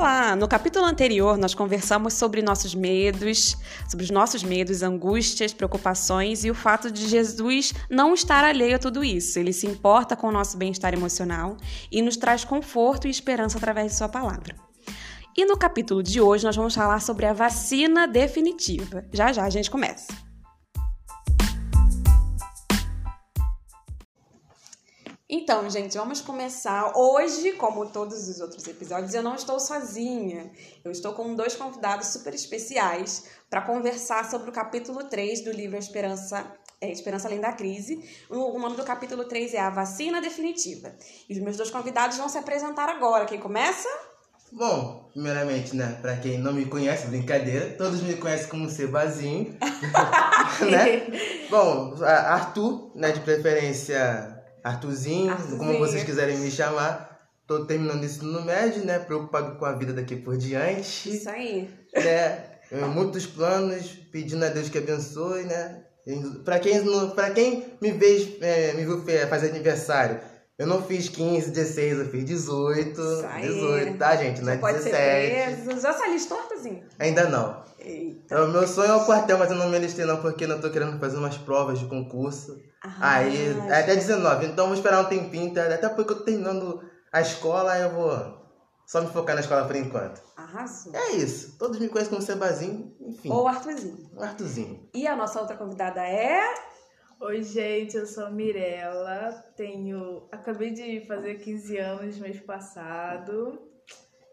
Olá! No capítulo anterior, nós conversamos sobre nossos medos, sobre os nossos medos, angústias, preocupações e o fato de Jesus não estar alheio a tudo isso. Ele se importa com o nosso bem-estar emocional e nos traz conforto e esperança através de Sua palavra. E no capítulo de hoje, nós vamos falar sobre a vacina definitiva. Já já a gente começa. Então, gente, vamos começar. Hoje, como todos os outros episódios, eu não estou sozinha. Eu estou com dois convidados super especiais para conversar sobre o capítulo 3 do livro Esperança, é, Esperança Além da Crise. O, nome do capítulo 3 é A Vacina Definitiva. E os meus dois convidados vão se apresentar agora. Quem começa? Bom, primeiramente, né, para quem não me conhece, brincadeira, todos me conhecem como Sebazinho, né? Bom, Arthur, né, de preferência Arthurzinho, Arthurzinho, como vocês quiserem me chamar. Tô terminando isso no médio, né? Preocupado com a vida daqui por diante. Isso aí. Né? Muitos planos, pedindo a Deus que abençoe, né? Pra quem, pra quem me, vê, é, me viu fazer aniversário, eu não fiz 15, 16, eu fiz 18. Isso aí. 18, tá, gente? Não é pode 17. Ser preso. Já se alistou, Arthurzinho? Ainda não. Eita. O meu sonho é o quartel, mas eu não me alistei não, porque eu tô querendo fazer umas provas de concurso. Ah, aí, é até 19. Então vou esperar um tempinho, tá? até porque eu tô terminando a escola, aí eu vou só me focar na escola por enquanto. Arrasou. É isso. Todos me conhecem como Sebazinho, enfim. Ou Arthurzinho. Arthurzinho. E a nossa outra convidada é... Oi, gente, eu sou a Mirella, tenho... Acabei de fazer 15 anos mês passado.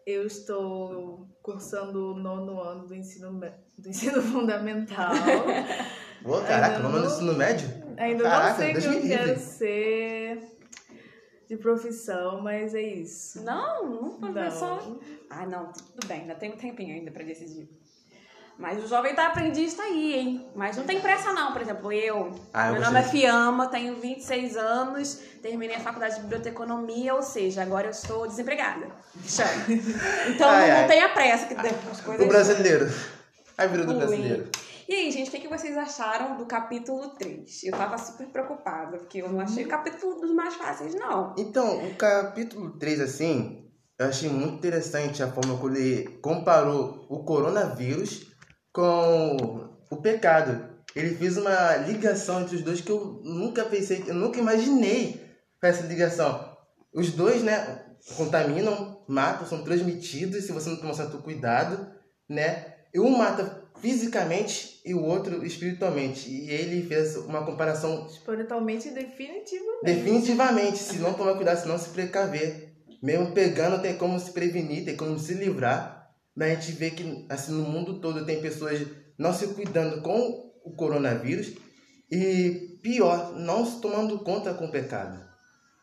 Eu estou cursando o nono ano do ensino, do ensino fundamental. Pô, caraca, nono ano do ensino médio? Ainda caraca, não sei o que eu quero ser de profissão, mas é isso. Não, não professor. Ah, não, tudo bem, ainda tem um tempinho ainda para decidir. Mas o jovem tá aprendiz tá aí, hein? Mas não tem pressa não, por exemplo, eu, ah, meu nome é Fiamma, tenho 26 anos, terminei a faculdade de biblioteconomia, ou seja, agora eu estou desempregada. Então ai, não, ai. tenha pressa que as coisas... O brasileiro. A vida do brasileiro. E aí, gente, o que, que vocês acharam do capítulo 3? Eu tava super preocupada, porque eu não achei o capítulo dos mais fáceis, não. Então, o capítulo 3, assim, eu achei muito interessante a forma como ele comparou o coronavírus com o pecado. Ele fez uma ligação entre os dois que eu nunca pensei, eu nunca imaginei essa ligação. Os dois, né, contaminam, matam, são transmitidos se você não tomar certo cuidado, né? E um mata fisicamente e o outro espiritualmente. E ele fez uma comparação. Espiritualmente definitivamente. Definitivamente. Se não tomar cuidado, se não se precaver. Mesmo pegando, tem como se prevenir, tem como se livrar. Mas a gente vê que assim, no mundo todo tem pessoas não se cuidando com o coronavírus e pior, não se tomando conta com o pecado.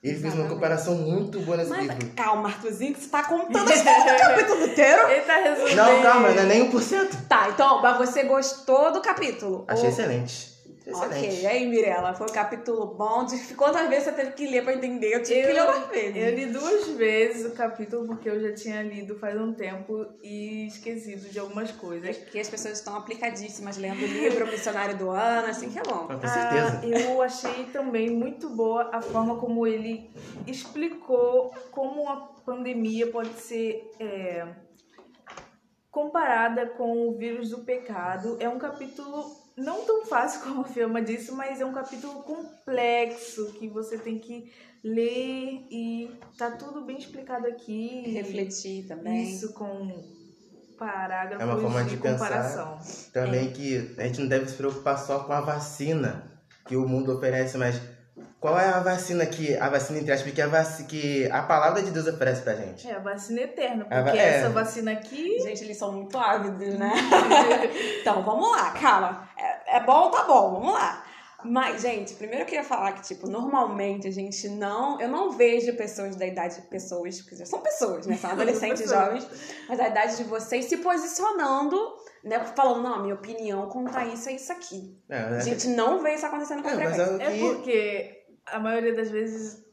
Ele fez uma comparação muito boa nesse Mas, livro. Calma, Arthurzinho, que você tá contando o capítulo inteiro. Ele tá resumindo. Não, calma, não é nem 1%. Tá, então, mas você gostou do capítulo? Achei Ou... excelente. Excelente. Ok, e aí, Mirella, foi um capítulo bom. De quantas vezes você teve que ler pra entender? Eu tive eu, que ler uma vez. Eu li duas vezes o capítulo porque eu já tinha lido faz um tempo e esquecido de algumas coisas. É que as pessoas estão aplicadíssimas lendo o livro, o Missionário do Ano, assim que é bom. Com certeza. Ah, eu achei também muito boa a forma como ele explicou como a pandemia pode ser. É, comparada com o vírus do pecado. É um capítulo não tão fácil como a Fiamma disse, mas é um capítulo complexo que você tem que ler e tá tudo bem explicado aqui. Refletir também. Isso com parágrafos é uma forma de, de comparação. Pensar também é. que a gente não deve se preocupar só com a vacina que o mundo oferece, mas qual é a vacina que a vacina entre aspas que a vac, que a palavra de Deus oferece pra gente? É a vacina eterna, porque é. essa vacina aqui, gente, eles são muito ávidos, né? então, vamos lá, calma. É, é bom, tá bom, vamos lá. Mas, gente, primeiro eu queria falar que, tipo, normalmente a gente não. Eu não vejo pessoas da idade. Pessoas, quer dizer, são pessoas, né? São adolescentes jovens, mas da idade de vocês se posicionando, né? Falando, não, minha opinião conta isso é isso aqui. É, a gente não vê isso acontecendo com é, frequência. É, é porque a maioria das vezes,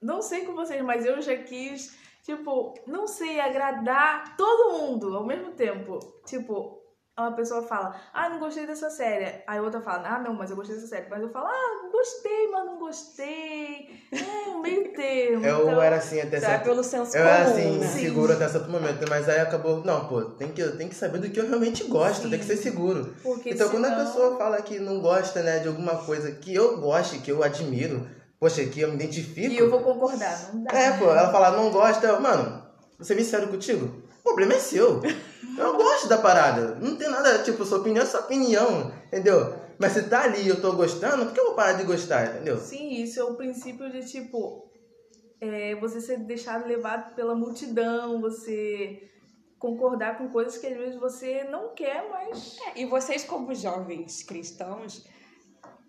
não sei com vocês, mas eu já quis, tipo, não sei, agradar todo mundo ao mesmo tempo. Tipo, uma pessoa fala, ah, não gostei dessa série. Aí outra fala, ah, não, mas eu gostei dessa série. Mas eu falo, ah, gostei, mas não gostei. É, um meio termo. Eu então, era assim até é certo pelo senso Eu comum, era assim, né? Seguro até certo momento, mas aí acabou, não, pô, tem que, tem que saber do que eu realmente gosto, Sim. tem que ser seguro. Porque Então quando a senão- pessoa fala que não gosta, né, de alguma coisa que eu goste, que eu admiro, poxa, que eu me identifico. E eu vou concordar, não dá. É, pô, ela fala, não gosta, eu, mano, ser bem sério contigo. O problema é seu. Eu gosto da parada. Não tem nada, tipo, sua opinião é sua opinião, entendeu? Mas se tá ali e eu tô gostando, por que eu vou parar de gostar, entendeu? Sim, isso é o princípio de, tipo, é, você ser deixado levado pela multidão, você concordar com coisas que às vezes você não quer, mas... É, E vocês, como jovens cristãos,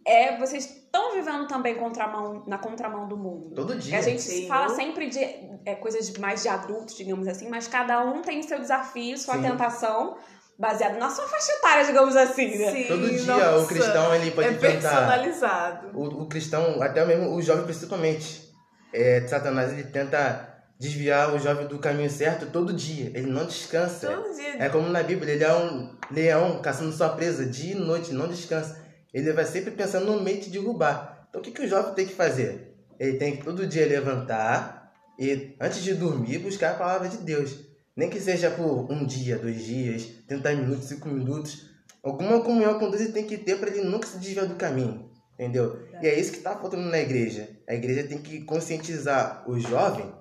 é, vocês estão vivendo também contramão, na contramão do mundo. Todo dia. A gente Sim. fala sempre de é, coisas mais de adultos, digamos assim, mas cada um tem seu desafio, sua Sim. tentação, baseado na sua faixa etária, digamos assim, né? Sim, Todo dia nossa, o cristão, ele pode é personalizado. O, o cristão, até mesmo o jovem principalmente, é, Satanás ele tenta desviar o jovem do caminho certo todo dia. Ele não descansa. Todo dia. É como na Bíblia, ele é um leão caçando sua presa dia e noite, não descansa. Ele vai sempre pensando no meio de derrubar. Então o que, que o jovem tem que fazer? Ele tem que todo dia levantar e, antes de dormir, buscar a palavra de Deus. Nem que seja por um dia, dois dias, 30 minutos, 5 minutos. Alguma comunhão com Deus ele tem que ter para ele nunca se desviar do caminho. Entendeu? E é isso que está faltando na igreja. A igreja tem que conscientizar o jovem.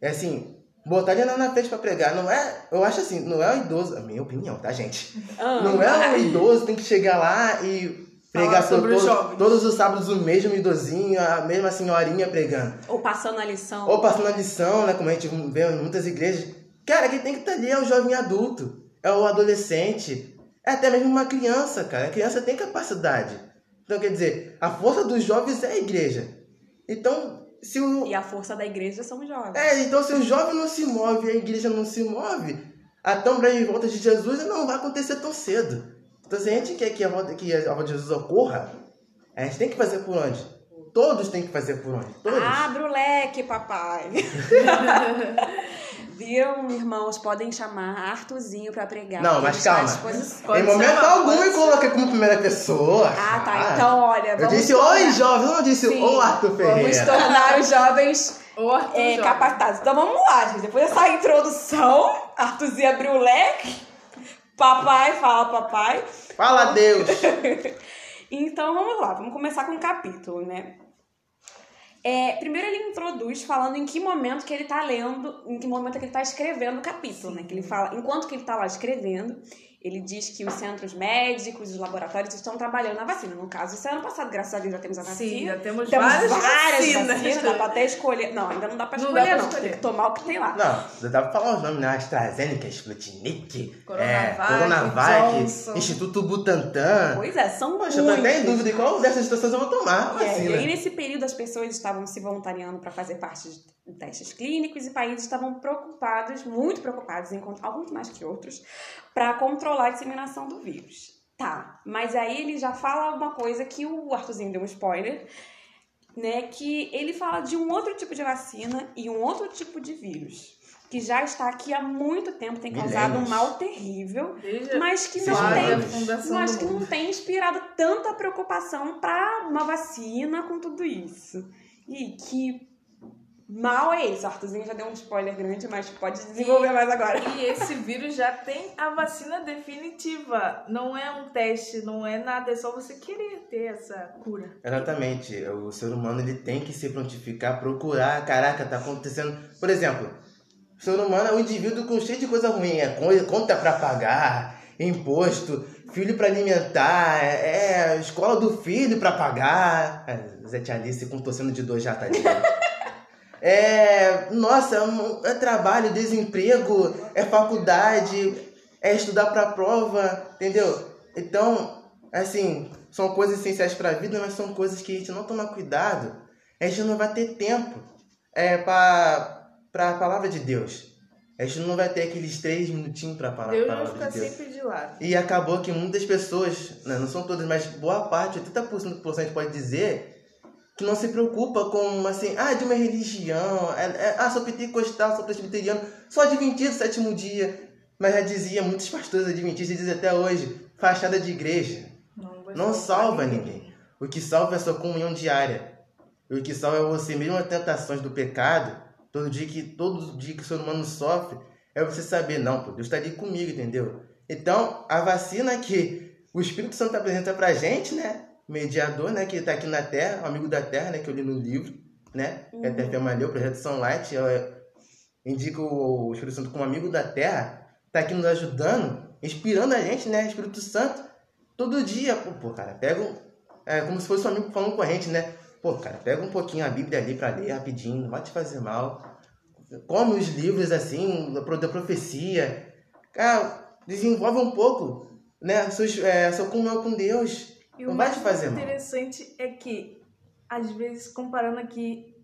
É assim, botar ele na frente para pregar. Não é, eu acho assim, não é o idoso, a minha opinião, tá, gente? Ah, Não é o idoso tem que chegar lá e Pregar sobre todo- os jovens. todos os sábados o mesmo idosinho, a mesma senhorinha pregando. Ou passando a lição. Ou passando a lição, né? Como a gente vê em muitas igrejas. Cara, quem tem que estar ali é o jovem adulto, é o adolescente, é até mesmo uma criança, cara. A criança tem capacidade. Então, quer dizer, a força dos jovens é a igreja. Então, se o. E a força da igreja são os jovens. É, então se o jovem não se move e a igreja não se move, a tão breve volta de Jesus não vai acontecer tão cedo. Então se a gente quer que a volta, que a volta de Jesus ocorra, a gente tem que fazer por onde? Todos têm que fazer por onde? Todos. Abre o leque, papai. Viram, irmãos? Podem chamar Arthurzinho pra pregar. Não, mas calma. em momento chamar, algum pode eu coloquei como primeira pessoa. Ah, tá. Então, olha, Eu vamos disse, tornar- oi, jovem, eu não disse, Sim, ô, Arthur Vamos Ferreira. tornar os jovens é, capacitados. Então vamos lá, gente. Depois dessa introdução, Arthurzinho abriu o leque. Papai, fala papai. Fala, Deus. Então vamos lá, vamos começar com o capítulo, né? É, primeiro ele introduz falando em que momento que ele tá lendo, em que momento que ele tá escrevendo o capítulo, né? Que ele fala, enquanto que ele tá lá escrevendo, ele diz que os centros médicos, os laboratórios estão trabalhando na vacina. No caso, esse ano passado, graças a Deus, já temos a vacina. Sim, já temos, Temos várias, várias vacinas. vacinas, dá pra até escolher. Não, ainda não dá pra Não escolher, dá não. pra escolher. Tem que tomar o que tem lá. Não, eu tava falando os nomes, né? AstraZeneca, Sputnik, é, Coronavac, Coronavac, Johnson. Instituto Butantan. Pois é, são Poxa, eu tô até em muitos. dúvida qual dessas situações eu vou tomar a É, e vacina. aí, nesse período, as pessoas estavam se voluntariando para fazer parte de testes clínicos e países estavam preocupados, muito preocupados, em, alguns mais que outros, para controlar a disseminação do vírus. Tá, mas aí ele já fala uma coisa que o Arthurzinho deu um spoiler, né? Que ele fala de um outro tipo de vacina e um outro tipo de vírus. Que já está aqui há muito tempo, tem causado um mal terrível Desde mas que não tem, mas que não tem inspirado tanta preocupação para uma vacina com tudo isso. E que mal é esse. Arthurzinho já deu um spoiler grande, mas pode desenvolver mais agora. E esse vírus já tem a vacina definitiva. Não é um teste, não é nada, é só você querer ter essa cura. Exatamente. O ser humano ele tem que se prontificar, procurar. Caraca, tá acontecendo. Por exemplo, o ser humano é um indivíduo com cheio de coisa ruim. É co- conta pra pagar, imposto, filho pra alimentar, é, é escola do filho pra pagar. É, Zé Tia Alice com torcendo de dor já, tá ligado? É, nossa, é um- é trabalho, desemprego, é faculdade, é estudar pra prova, entendeu? Então, assim, são coisas essenciais pra vida, mas são coisas que a gente não toma cuidado, a gente não vai ter tempo é, pra, pra palavra de Deus. A gente não vai ter aqueles três minutinhos pra falar a Deus palavra ficar de Deus. sempre de lado. E acabou que muitas pessoas, né, não são todas, mas boa parte, 80% a gente pode dizer, que não se preocupa com, assim, ah, de uma religião, é, é, ah, sou pentecostal, sou presbiteriano, sou adventista sétimo dia. Mas já dizia, muitos pastores adventistas dizem até hoje, fachada de igreja. Não, Não salva ninguém. O que salva é a sua comunhão diária. O que salva é você, mesmo as tentações do pecado, todo dia que, todo dia que o ser humano sofre, é você saber, não, pô, Deus está ali comigo, entendeu? Então, a vacina que o Espírito Santo apresenta pra gente, né? Mediador, né? Que tá aqui na Terra, um amigo da Terra, né? Que eu li no livro, né? Que até o Projeto Sunlight, eu, indica o Espírito Santo como amigo da Terra, tá aqui nos ajudando, inspirando a gente, né? Espírito Santo, todo dia, pô, pô cara, pega um, é como se fosse um amigo falando com a gente, né? Pô, cara, pega um pouquinho a Bíblia ali pra ler rapidinho, não vai te fazer mal. Come os livros assim, da da profecia. Cara, desenvolve um pouco, né? Seus, é, sua comunhão com Deus. E Não o vai mais te fazer mal. interessante é que, às vezes, comparando aqui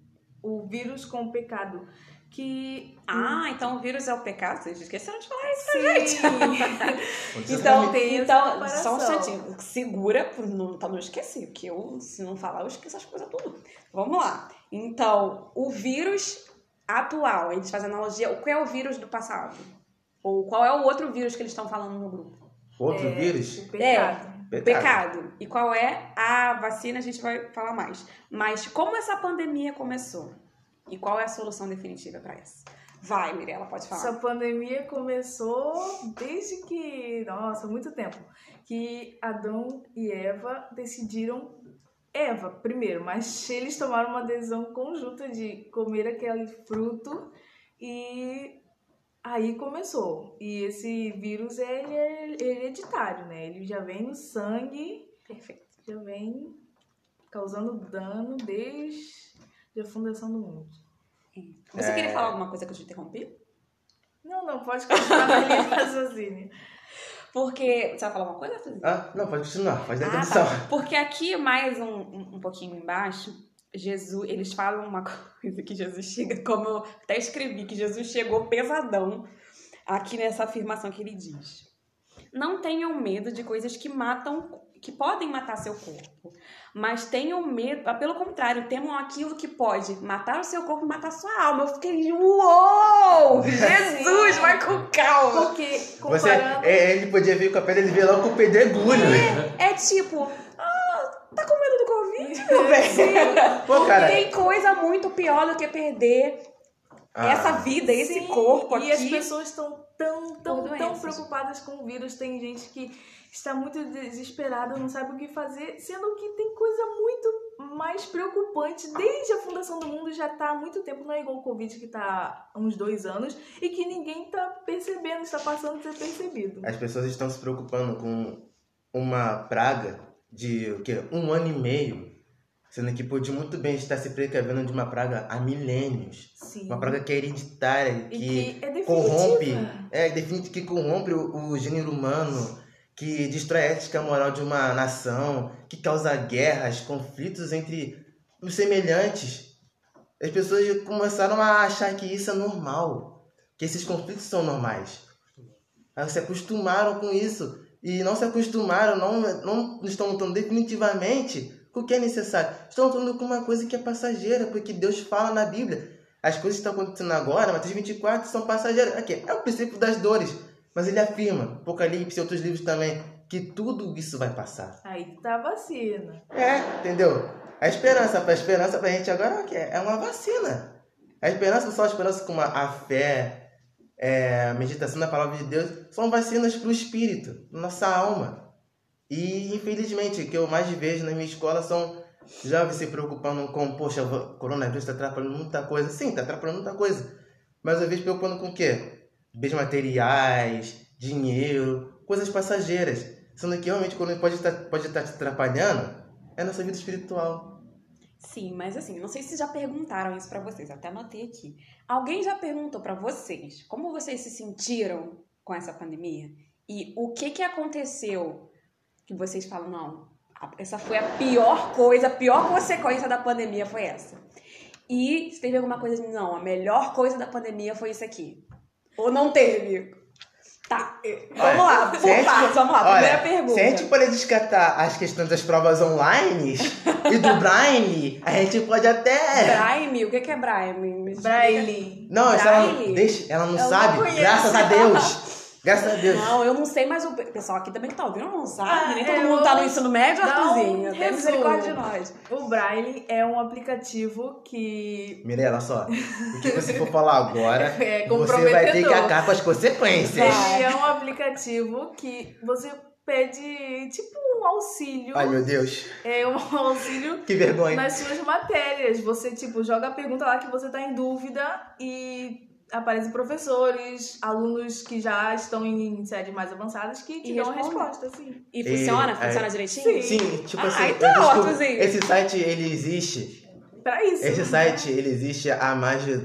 o vírus com o pecado, que... Ah, então o vírus é o pecado? Vocês esqueceram de falar isso. Sim! Então, tem então só um instantinho. Segura pra não, pra não esquecer, porque eu, se não falar, eu esqueço as coisas tudo. Vamos lá. Então, o vírus atual, eles fazem analogia. Qual é o vírus do passado? Ou qual é o outro vírus que eles estão falando no grupo? Outro É, vírus? O pecado. Pecado. E qual é a vacina, a gente vai falar mais. Mas como essa pandemia começou? E qual é a solução definitiva pra isso? Vai, Mirella, pode falar. Essa pandemia começou desde que, nossa, muito tempo, que Adão e Eva decidiram, Eva primeiro, mas eles tomaram uma decisão conjunta de comer aquele fruto e aí começou. E esse vírus ele é hereditário, né? Ele já vem no sangue, Perfeito. já vem causando dano desde a fundação do mundo. Você É. queria falar alguma coisa que eu te interrompi? Não, não, pode continuar na linha de raciocínio. Porque. Você vai falar alguma coisa, Felipe? Ah, não, pode continuar, faz a Ah, introdução. tá. Porque aqui, mais um, um, um pouquinho embaixo, Jesus, eles falam uma coisa que Jesus chega, como eu até escrevi, que Jesus chegou pesadão aqui nessa afirmação que ele diz. Não tenham medo de coisas que matam, que podem matar seu corpo. Mas tenham medo, ah, pelo contrário, temam aquilo que pode matar o seu corpo e matar a sua alma. Eu fiquei, uou! Jesus, vai com calma! Porque Você, comparando. é, ele podia vir com a pedra, ele veio logo com o pedregulho. É tipo, ah, tá com medo do Covid, meu bem? Pô, cara. Tem coisa muito pior do que perder Ah, essa vida, esse Sim, corpo aqui. E as pessoas estão tão, tão, tão preocupadas com o vírus. Tem gente que está muito desesperada, não sabe o que fazer, sendo que tem coisa muito mais preocupante. Desde a fundação do mundo já está há muito tempo, não é igual o Covid que está há uns dois anos e que ninguém está percebendo, está passando a ser percebido. As pessoas estão se preocupando com uma praga de o quê? um ano e meio, sendo que pode muito bem estar se precavendo de uma praga há milênios. Sim. Uma praga que é hereditária, que, que é corrompe, é que corrompe o, o gênero humano, que destrói a ética moral de uma nação, que causa guerras, conflitos entre os semelhantes. As pessoas começaram a achar que isso é normal, que esses conflitos são normais. Elas se acostumaram com isso e não se acostumaram, não, não estão lutando definitivamente com o que é necessário. Estão lutando com uma coisa que é passageira, porque Deus fala na Bíblia. As coisas que estão acontecendo agora, Mateus 24, são passageiras. Aqui, é o princípio das dores. Mas ele afirma, Apocalipse e outros livros também, que tudo isso vai passar. Aí tá a vacina. É, entendeu? A esperança, a esperança pra gente agora é o quê? É uma vacina. A esperança, só a esperança como a, fé, é, a meditação na palavra de Deus, são vacinas pro espírito, nossa alma. E infelizmente, o que eu mais vejo na minha escola são jovens se preocupando com, poxa, o coronavírus está atrapalhando muita coisa. Sim, está atrapalhando muita coisa. Mas eu vejo preocupando com o quê? Bens materiais, dinheiro, coisas passageiras. Sendo que realmente quando pode estar, pode estar te atrapalhando é a nossa vida espiritual. Sim, mas assim, não sei se já perguntaram isso pra vocês, até anotei aqui. Alguém já perguntou pra vocês como vocês se sentiram com essa pandemia? E o que que aconteceu que vocês falam, não, essa foi a pior coisa, a pior consequência da pandemia foi essa. E se teve alguma coisa assim, não, a melhor coisa da pandemia foi isso aqui. Ou não teve? Tá, vamos lá, por gente- partes, vamos lá, primeira olha, pergunta. Se a gente poder descartar as questões das provas online e do Braille, a gente pode até. Braille, o que que é Braille? Braille. Não, se ela, Braille? deixa, ela não Eu não sabe, conheço. graças a Deus. Graças a Deus. Não, eu não sei, mas o pessoal aqui também que tá ouvindo não sabe. Ah, Nem todo é, mundo tá no ensino médio, dar um Arthurzinho. Tem misericórdia de nós. O Braille é um aplicativo que Mirella, só. O que você for falar agora, é você vai ter que acabar com as consequências. Ele é um aplicativo que você pede tipo um auxílio. Ai, meu Deus. É um auxílio Que vergonha. nas suas matérias. Você, tipo, joga a pergunta lá que você tá em dúvida e aparecem professores, alunos que já estão em séries mais avançadas que te E dão a resposta, assim. E funciona? E- funciona é. direitinho? Sim, tipo Ah, assim, então, eu descobri- Arthurzinho. esse site ele existe. Pra isso. Esse site ele existe há mais de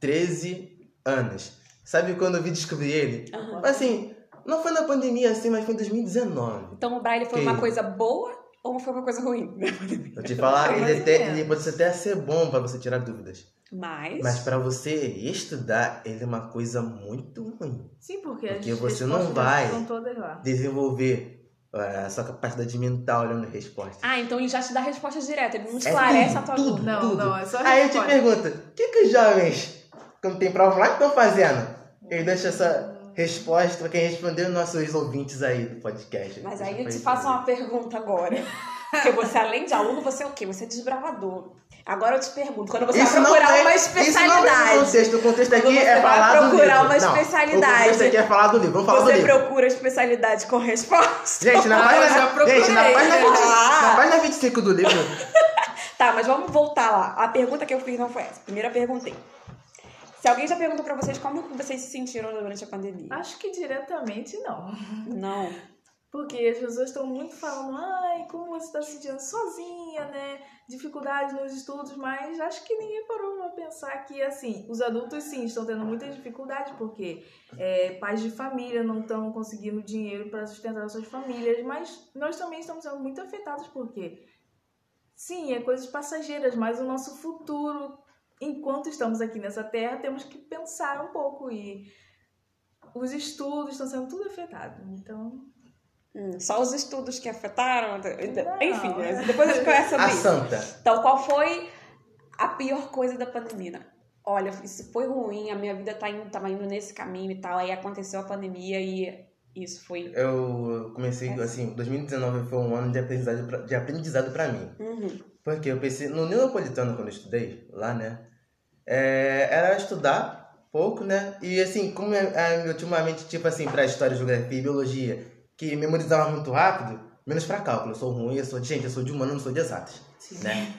13 anos. Sabe quando eu vi descobrir ele? Aham. Assim, não foi na pandemia assim, mas foi em 2019. Então o Braille foi Que- uma coisa boa ou foi uma coisa ruim? Eu te falar, ele, até, ele pode até ser bom pra você tirar dúvidas. Mas. Mas pra você estudar, ele é uma coisa muito ruim. Sim, porque, Porque você não vai. Desenvolver eh, a sua capacidade mental olhando respostas. Ah, então ele já te dá respostas diretas, ele não É esclarece a tua tudo, dúvida. Não, tudo. não, é só Aí eu te resposta. pergunto, o que, que os jovens, quando tem prova lá, estão fazendo? Ele deixa essa resposta pra quem respondeu nossos ouvintes aí do podcast. Mas aí eu te faço uma pergunta agora. Porque você, além de aluno, você é o quê? Você é desbravador. Agora eu te pergunto, quando você Isso vai não procurar é- uma Isso não é especialidade, contexto. O contexto aqui você é vai falar do livro. procurar uma Não, especialidade, O contexto aqui é falar do livro. Vamos falar do você livro. procura especialidade com resposta. Gente, na Ah, página, procurei. gente, na página, 20, Ah. na página 25 do livro, Tá, mas vamos voltar lá. A pergunta que eu fiz não foi essa. Primeiro eu perguntei. Se alguém já perguntou pra vocês como vocês se sentiram durante a pandemia. Acho que diretamente não. Não. Porque as pessoas estão muito falando, ai, como você está se sentindo sozinha, né? Dificuldades nos estudos, mas acho que ninguém parou pra pensar que, assim, os adultos sim estão tendo muitas dificuldades, porque é, pais de família não estão conseguindo dinheiro para sustentar suas famílias, mas nós também estamos sendo muito afetados, porque sim, é coisas passageiras, mas o nosso futuro, enquanto estamos aqui nessa terra, temos que pensar um pouco e os estudos estão sendo tudo afetados, então Hum, só os estudos que afetaram. Não. Enfim, né? depois a gente conversa sobre a isso. santa. Então, qual foi a pior coisa da pandemia? Olha, isso foi ruim, a minha vida tá indo, tava indo nesse caminho e tal. Aí aconteceu a pandemia e isso foi. Eu comecei, assim, 2019 foi um ano de aprendizado pra, de aprendizado pra mim. Uhum. Porque eu pensei, no Neopolitano, quando eu estudei, lá, né? é, era estudar pouco, né? E assim, como é, é, ultimamente, tipo assim, pra história, geografia e biologia, que memorizava muito rápido, menos pra cálculo. Eu sou ruim, eu sou de gente, eu sou de humano, não sou de exatas, né?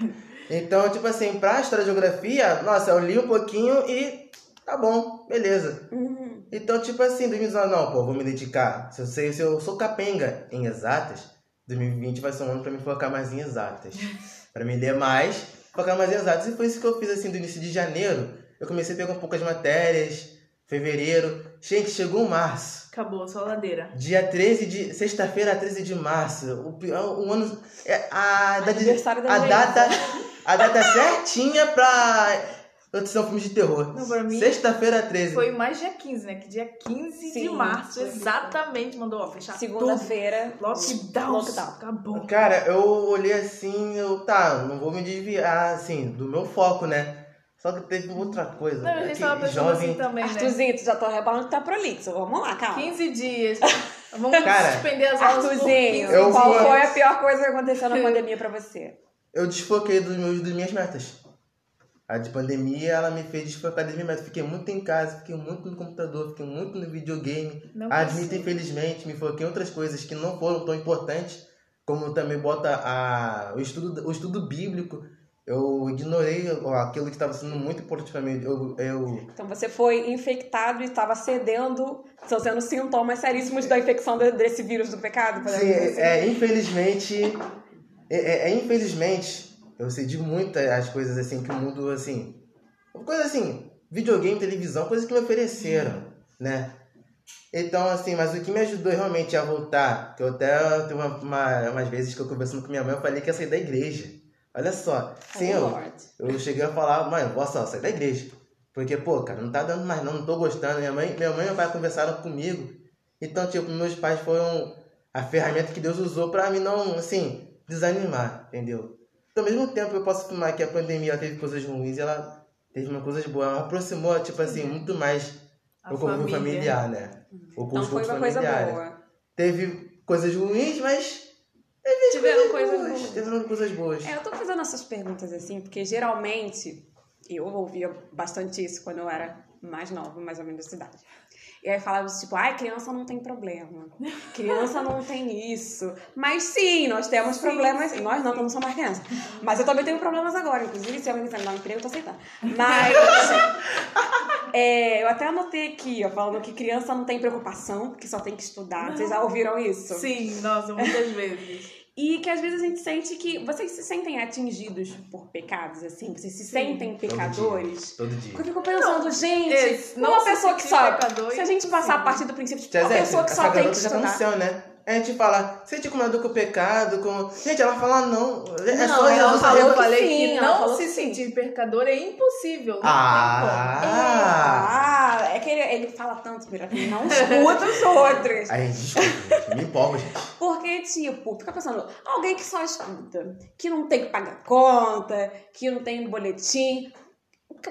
Então, tipo assim, pra história e geografia, nossa, eu li um pouquinho e tá bom, beleza. Uhum. Então, tipo assim, 2019, não, pô, vou me dedicar. Se eu, sei, se eu sou capenga em exatas, 2020 vai ser um ano pra me focar mais em exatas. pra me ler mais, focar mais em exatas. E foi isso que eu fiz, assim, do início de janeiro. Eu comecei a pegar um pouco as matérias, fevereiro. Gente, chegou março. acabou, só ladeira. Dia 13 de. Sexta-feira, 13 de março. O, pior- o ano. É, a, data, Aniversário da a data. A data certinha pra. Notícia um filme de terror. Não, pra mim, Sexta-feira, 13. Foi mais dia 15, né? Que dia 15 de Sim, março, foi. exatamente, mandou ó, fechar. Segunda-feira. Lockdown. Lockdown. Acabou. Cara, eu olhei assim, eu, tá, não vou me desviar, assim, do meu foco, né? Só que teve outra coisa. Não, a né, gente tava pensando jovem... assim também, né? Arthurzinho, tu já tô reparando que tá prolixo. Vamos lá, calma. 15 dias. Vamos Cara, suspender as aulas por 15 Arthurzinho, Eu qual vou- foi a pior coisa que aconteceu na pandemia pra você? Eu desfoquei dos meus, das minhas metas. A de pandemia, ela me fez desfocar das minhas metas. Fiquei muito em casa, fiquei muito no computador, fiquei muito no videogame. Não Admito, consigo. infelizmente, me foquei em outras coisas que não foram tão importantes, como também bota a, o, estudo, o estudo bíblico. Eu ignorei aquilo que estava sendo muito importante para mim. Eu, eu Então você foi infectado e estava cedendo, estão sendo sintomas seríssimos da infecção de- desse vírus do pecado? Sim, assim? é, infelizmente, é, é- é infelizmente, eu cedi muito as coisas assim que o mundo, assim, coisa assim, videogame, televisão, coisas que me ofereceram, né? Então, assim, mas o que me ajudou realmente a voltar, que eu até teve uma, uma, umas vezes que eu conversando com minha mãe, eu falei que ia sair da igreja. Olha só, sim, eu, eu cheguei a falar, mãe, eu posso sair da igreja. Porque, pô, cara, não tá dando mais não, não tô gostando. Minha mãe, minha mãe e meu pai conversaram comigo. Então, tipo, meus pais foram a ferramenta que Deus usou pra mim não, assim, desanimar, entendeu? Então, ao mesmo tempo, eu posso afirmar que a pandemia teve coisas ruins e ela teve uma coisas boas. Ela aproximou, tipo assim, muito mais A o convívio familiar, né? O Então foi uma coisa familiar. boa. Teve coisas ruins, mas Tiveram coisas boas. boas. Tiveram coisas boas. É, eu tô fazendo essas perguntas assim, porque geralmente eu ouvia bastante isso quando eu era mais nova, mais ou menos da cidade. E aí falava tipo, ai, criança não tem problema. Criança não tem isso. Mas sim, nós temos problemas. Nós não, porque não somos mais criança. Mas eu também tenho problemas agora. Inclusive, se alguém quiser me dar um emprego, eu tô aceitando. Mas. É, eu até anotei aqui, ó, falando que criança não tem preocupação, que só tem que estudar. Vocês já ouviram isso? Sim, nossa, muitas vezes. E que às vezes a gente sente que. Vocês se sentem atingidos por pecados, assim? Vocês se sentem pecadores? Todo dia. Porque eu fico pensando, gente, esse, não uma pessoa que só. pecador Se a gente passar a partir do princípio de Tia uma pessoa que só tem que já tá no estudar. céu, né? A gente fala, você te comendo com o pecado, com. Gente, ela fala não. É Não, só ela falou Eu que falei sim, que não falou se que sim. sentir pecador é impossível. Ah! Ah, é que ele, ele fala tanto, Mira, que não escuta os outros. Aí, desculpa, gente, me empolgo, gente. Porque, tipo, fica pensando, alguém que só escuta, que não tem que pagar conta, que não tem boletim.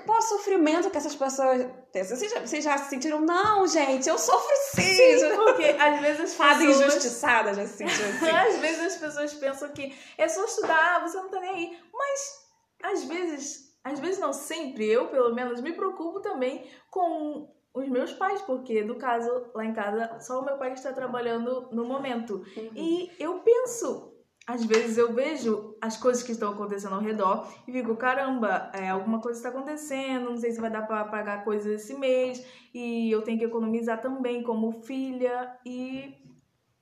Qual o sofrimento que essas pessoas têm? Vocês já, vocês já se sentiram? Não, gente, eu sofro sim. Sim, porque às vezes as Fada pessoas... injustiçada já se sentiu assim. Às vezes as pessoas pensam que é só estudar, você não tá nem aí. Mas às vezes, às vezes não sempre, eu pelo menos me preocupo também com os meus pais, porque no caso, lá em casa, só o meu pai está trabalhando no momento. Uhum. E eu penso, às vezes eu vejo as coisas que estão acontecendo ao redor e fico, caramba, é, alguma coisa está acontecendo, não sei se vai dar para pagar coisas esse mês, e eu tenho que economizar também como filha, e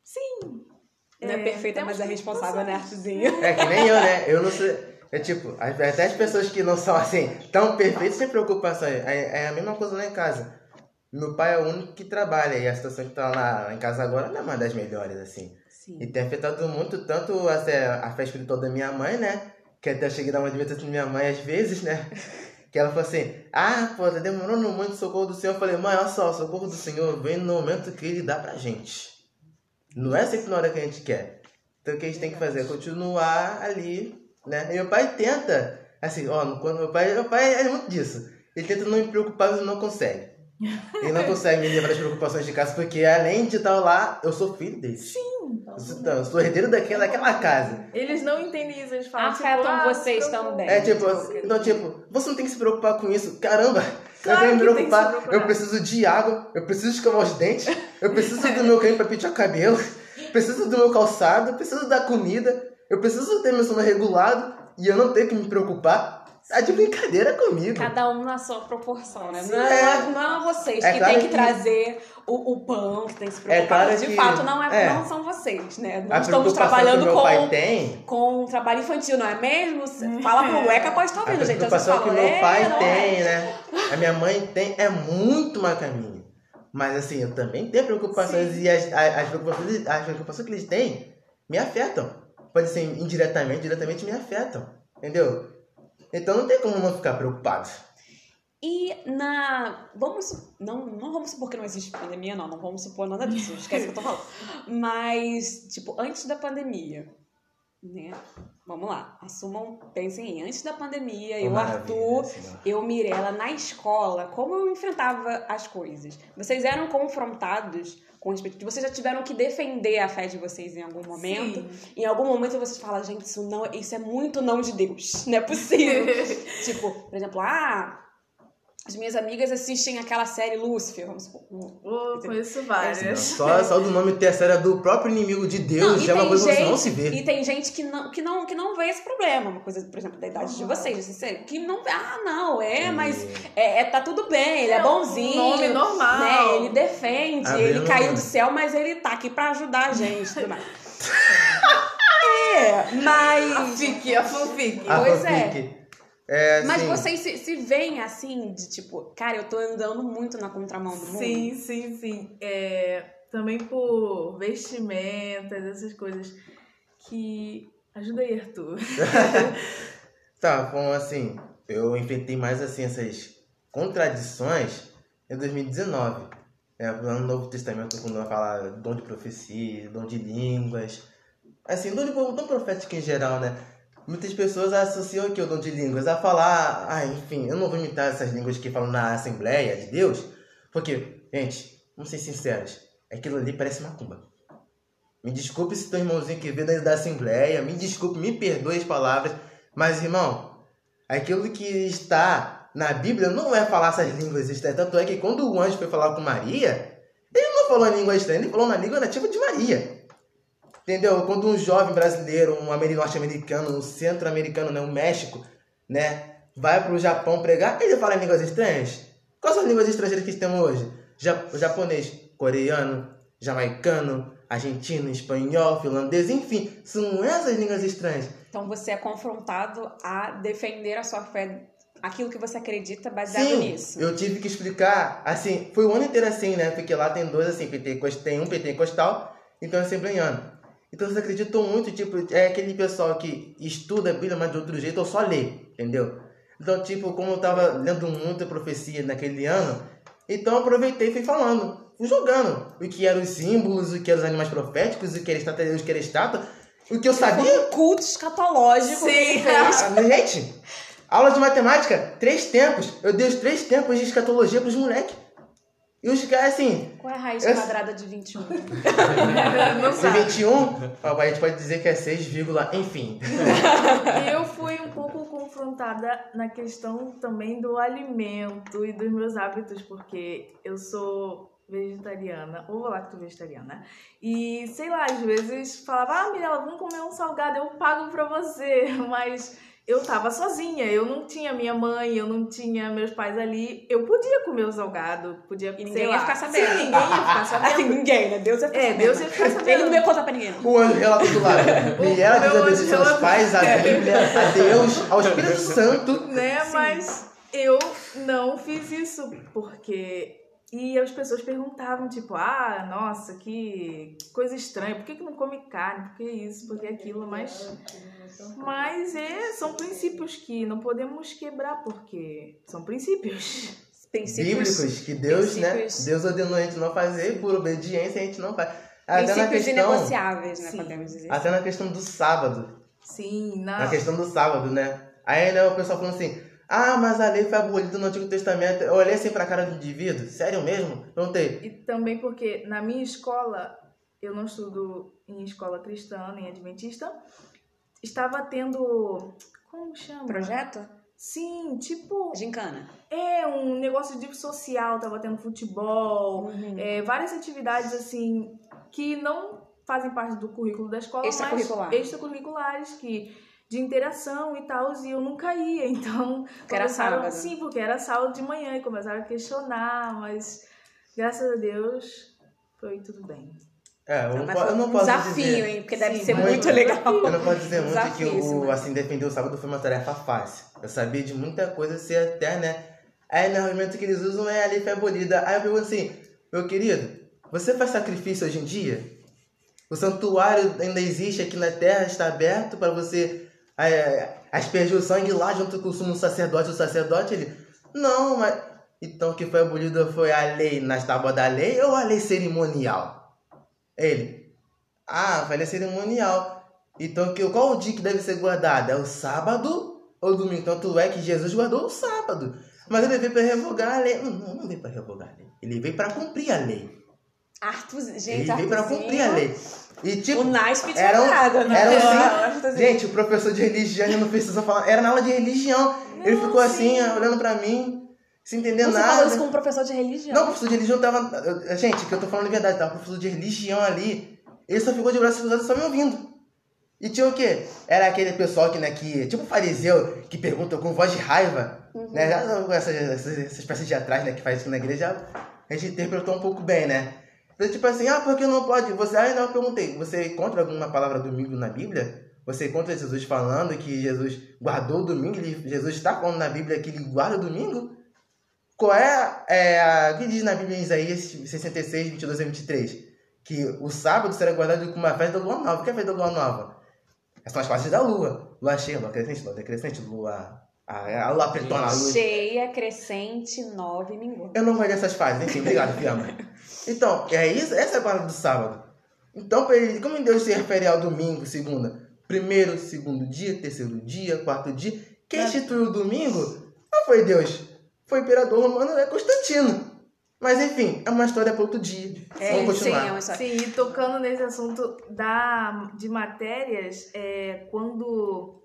sim. Não é, perfeita, temos mas é responsável, né, passar. Artezinho? É que nem eu, né? Eu não sei. É tipo, até as pessoas que não são assim, tão perfeitas sem preocupação. É, é a mesma coisa lá em casa. Meu pai é o único que trabalha e a situação que tá lá em casa agora não é uma das melhores, assim. Sim. E tem afetado muito tanto assim, a fé espiritual da minha mãe, né? Que até eu cheguei a dar uma advertência pra minha mãe às vezes, né? Que ela falou assim, ah, pô, tá demorando muito o socorro do Senhor. Eu falei, mãe, olha só, o socorro do Senhor vem no momento que Ele dá pra gente. Não é sempre na hora que a gente quer. Então o que a gente tem que fazer é continuar ali, né? E meu pai tenta, assim, ó, quando meu pai, meu pai é muito disso. Ele tenta não me preocupar, mas não consegue. Ele não consegue me livrar das preocupações de casa, porque além de estar lá, eu sou filho dele. Sim. Eu sou, então, herdeiro daquela, daquela casa. Eles não entendem isso, eles falam tipo, Afetam ah, vocês também. É tipo, Tipo, então, tipo, você não tem que se preocupar com isso. Caramba, Claro eu tenho que me que que preocupar. preocupar. Eu preciso de água, eu preciso escovar os dentes, eu preciso do meu creme pra pentear o cabelo, preciso do meu calçado, eu preciso da comida, eu preciso ter meu sono regulado e eu não tenho que me preocupar. Tá de brincadeira comigo. Cada um na sua proporção, né? Sim, Não é. é, não é vocês É que claro tem que, que- trazer o, o pão, que tem que se preocupar. É claro de que- fato, não, é, é. não são vocês, né? Não A estamos trabalhando com, tem, com trabalho infantil, não é mesmo? Fala pro Eca, pode estar a ouvindo, gente. Então, preocupação você que fala, meu "É, pai é?" tem, né? A minha mãe tem, é muito mais caminho. Mas assim, eu também tenho preocupações e as, as, as preocupações, as preocupações que eles têm me afetam. Pode ser indiretamente, diretamente me afetam. Entendeu? Então não tem como não ficar preocupado. E na. Vamos. su- Não, não vamos supor que não existe pandemia, não. Não vamos supor nada disso. Esquece o que eu tô falando. Mas, tipo, antes da pandemia, né? Vamos lá. Assumam, pensem em antes da pandemia, eu, Maravilha, Arthur, eu, Mirella, na escola, como eu enfrentava as coisas? Vocês eram confrontados com respeito. Vocês já tiveram que defender a fé de vocês em algum momento? Sim. Em algum momento vocês falam, gente, isso, não, isso é muito não de Deus. Não é possível. tipo, por exemplo, ah, as minhas amigas assistem aquela série Lúcifer, vamos supor. Oh, conheço Não, várias. Só, só do nome ter a série do próprio inimigo de Deus e já é uma coisa que você gente- não se vê. E tem gente que não, que não, que não vê esse problema. Uma coisa, por exemplo, da idade de vocês, assim, sério, que não vê, ah, não, é, mas é, é, tá tudo bem, ele é, É um bonzinho. nome normal. Né? Ele defende, Ah, ele caiu não- do céu, mas ele tá aqui pra ajudar a gente. Tudo mais. é, mas. Fique, a fanfic. A Pois é. fanfic. É, Mas assim, vocês se, se veem assim, de tipo, cara, eu tô andando muito na contramão do mundo. Sim, sim, sim. É, também por vestimentas, essas coisas que. Ajuda aí, Arthur. Tá, bom, assim, eu enfrentei mais assim essas contradições em 2019. É, no Novo Testamento, quando vai falar dom de profecia, dom de línguas. Assim, dom, de, dom profético em geral, né? Muitas pessoas associam aqui o dom de línguas a falar, ah, enfim, eu não vou imitar essas línguas que falam na Assembleia de Deus, porque Gente, vamos ser sinceros. Aquilo ali parece macumba. Me desculpe se teu irmãozinho que veio da Assembleia, me desculpe, me perdoe as palavras, mas irmão, aquilo que está na Bíblia não é falar essas línguas estranhas. Tanto é que quando o anjo foi falar com Maria, ele não falou em língua estranha, ele falou na língua nativa de Maria. Entendeu? Quando um jovem brasileiro, um norte-americano, um centro-americano, né, um México, né, vai para o Japão pregar, ele fala em línguas estranhas. Quais são as línguas estrangeiras que temos hoje? Ja japonês, coreano, jamaicano, argentino, espanhol, finlandês, enfim, são essas línguas estranhas. Então você é confrontado a defender a sua fé, aquilo que você acredita baseado Sim, nisso. Eu tive que explicar, assim, foi o ano inteiro assim, né? Porque lá tem dois assim, tem um pentecostal e tem um assembleiano. Então eles acreditam muito, tipo, é aquele pessoal que estuda a Bíblia, mas de outro jeito, ou só lê, entendeu? Então, tipo, como eu tava lendo muita profecia naquele ano, então eu aproveitei e fui falando, fui jogando o que eram os símbolos, o que eram os animais proféticos, o que era estátua, o que era estátua, o que eu sabia. Um culto escatológico. Sim. Ah, gente, aula de matemática, três tempos. Eu dei os três tempos de escatologia pros moleques. E os caras, assim. Qual é a raiz eu- quadrada de 21? não Se sabe. 21, ó, a gente pode dizer que é 6, vírgula, enfim. Eu fui um pouco confrontada na questão também do alimento e dos meus hábitos, porque eu sou vegetariana, ou lacto vegetariana. E sei lá, às vezes falava: "Ah, Mirella, vamos comer um salgado, eu pago pra você", mas eu tava sozinha, eu não tinha minha mãe, eu não tinha meus pais ali. Eu podia comer o salgado, podia, E ninguém sei ia lá. ficar sabendo. Sim, ninguém ia ficar sabendo. Assim, ninguém, né? Deus ia ficar É, sabendo. Deus ia ficar sabendo. Ele não ia contar pra ninguém. O anjo relata do lado. Meu a e seus pais, a Bíblia, a Deus, ao Espírito Santo. né? Sim. Mas eu não fiz isso porque. E as pessoas perguntavam, tipo, ah, nossa, que coisa estranha, por que, que não come carne? Por que isso? Por que aquilo? Mas, mas é, são princípios que não podemos quebrar, porque são princípios. Princípios, Bíblicos que Deus, né? princípios- Deus ordenou a gente não fazer, e por obediência a gente não faz. Até na princípios questão, inegociáveis, né? Sim. Podemos dizer. até na questão do sábado. Sim, na, Na questão do sábado, né? Aí né, o pessoal falando assim, ah, mas a lei foi abolida no Antigo Testamento. Eu olhei assim pra cara do indivíduo, sério mesmo? Perguntei. E também porque na minha escola, eu não estudo em escola cristã nem adventista, estava tendo. Como chama? Projeto? Sim, tipo. Gincana. É um negócio de social, tava tendo futebol, Uhum. é, várias atividades assim que não fazem parte do currículo da escola, Extracurricular. mas extracurriculares que de interação e tal, e eu nunca ia, então Porque era começaram- sábado. Sim, porque era sábado de manhã e começaram a questionar, mas graças a Deus foi tudo bem. É, eu não, Mas po- eu não posso desafio, dizer. hein? Porque deve Sim, ser muito. muito legal. Eu não posso dizer muito que o, assim, defender o sábado foi uma tarefa fácil. Eu sabia de muita coisa, ser até, né? Aí no argumento que eles usam é a lei foi abolida. Aí eu pergunto assim, meu querido, você faz sacrifício hoje em dia? O santuário ainda existe aqui na terra, está aberto para você é, aspergir o sangue lá junto com o sumo sacerdote. O sacerdote, ele, não, mas... Então o que foi abolido foi a lei nas tábuas da lei ou a lei cerimonial? Ele, ah, foi a lei cerimonial. Então, que, qual o dia que deve ser guardado? É o sábado ou domingo? Tanto é que Jesus guardou o sábado. Mas ele veio para revogar a lei. Não, não, não veio para revogar a lei. Ele veio para cumprir a lei. Arthur, gente, ele veio para cumprir a lei. E tipo, O Nasp tinha era um- nada, né? era um sim- Arthurzinho. gente, o professor de religião ele não precisou falar. Era na aula de religião. ele Não, ficou assim, sim. olhando para mim, sem entender Você nada. falou isso com um professor de religião. Não, professor de religião tava. eu- Gente, que eu tô falando de verdade, tava o professor de religião ali. Ele só ficou de braços cruzados só me ouvindo. E tinha o quê? Era aquele pessoal que, né, que. Tipo fariseu, que pergunta com voz de raiva. Né? Já não- Essas, essas, essas peças de atrás, né, que faz isso na igreja, a gente interpretou um pouco bem, né? Então, tipo assim, ah, por que não pode? Você, aí não, eu perguntei, você encontra alguma palavra domingo na Bíblia? Você encontra Jesus falando que Jesus guardou o domingo? Ele, Jesus está falando na Bíblia que ele guarda o domingo? Qual é, é a, o que diz na Bíblia em Isaías 66, 22 a 23? Que o sábado será guardado como uma festa da lua nova. O que é a festa da lua nova? São as fases da lua. Lua cheia, lua crescente, lua decrescente, lua... A, a lua pretona, a lua... Cheia, crescente, nove, minguante. Eu não gosto dessas fases. Enfim, obrigado, Fiamma. Então, é isso, essa é a palavra do sábado. Então, como Deus se refere ao domingo, segunda? Primeiro, segundo dia, terceiro dia, quarto dia. Quem instituiu o domingo não foi Deus. Foi o imperador romano é Constantino. Mas enfim, é uma história para outro dia. É, Vamos sim, continuar. é uma história. Sim, e tocando nesse assunto da, de matérias, é, quando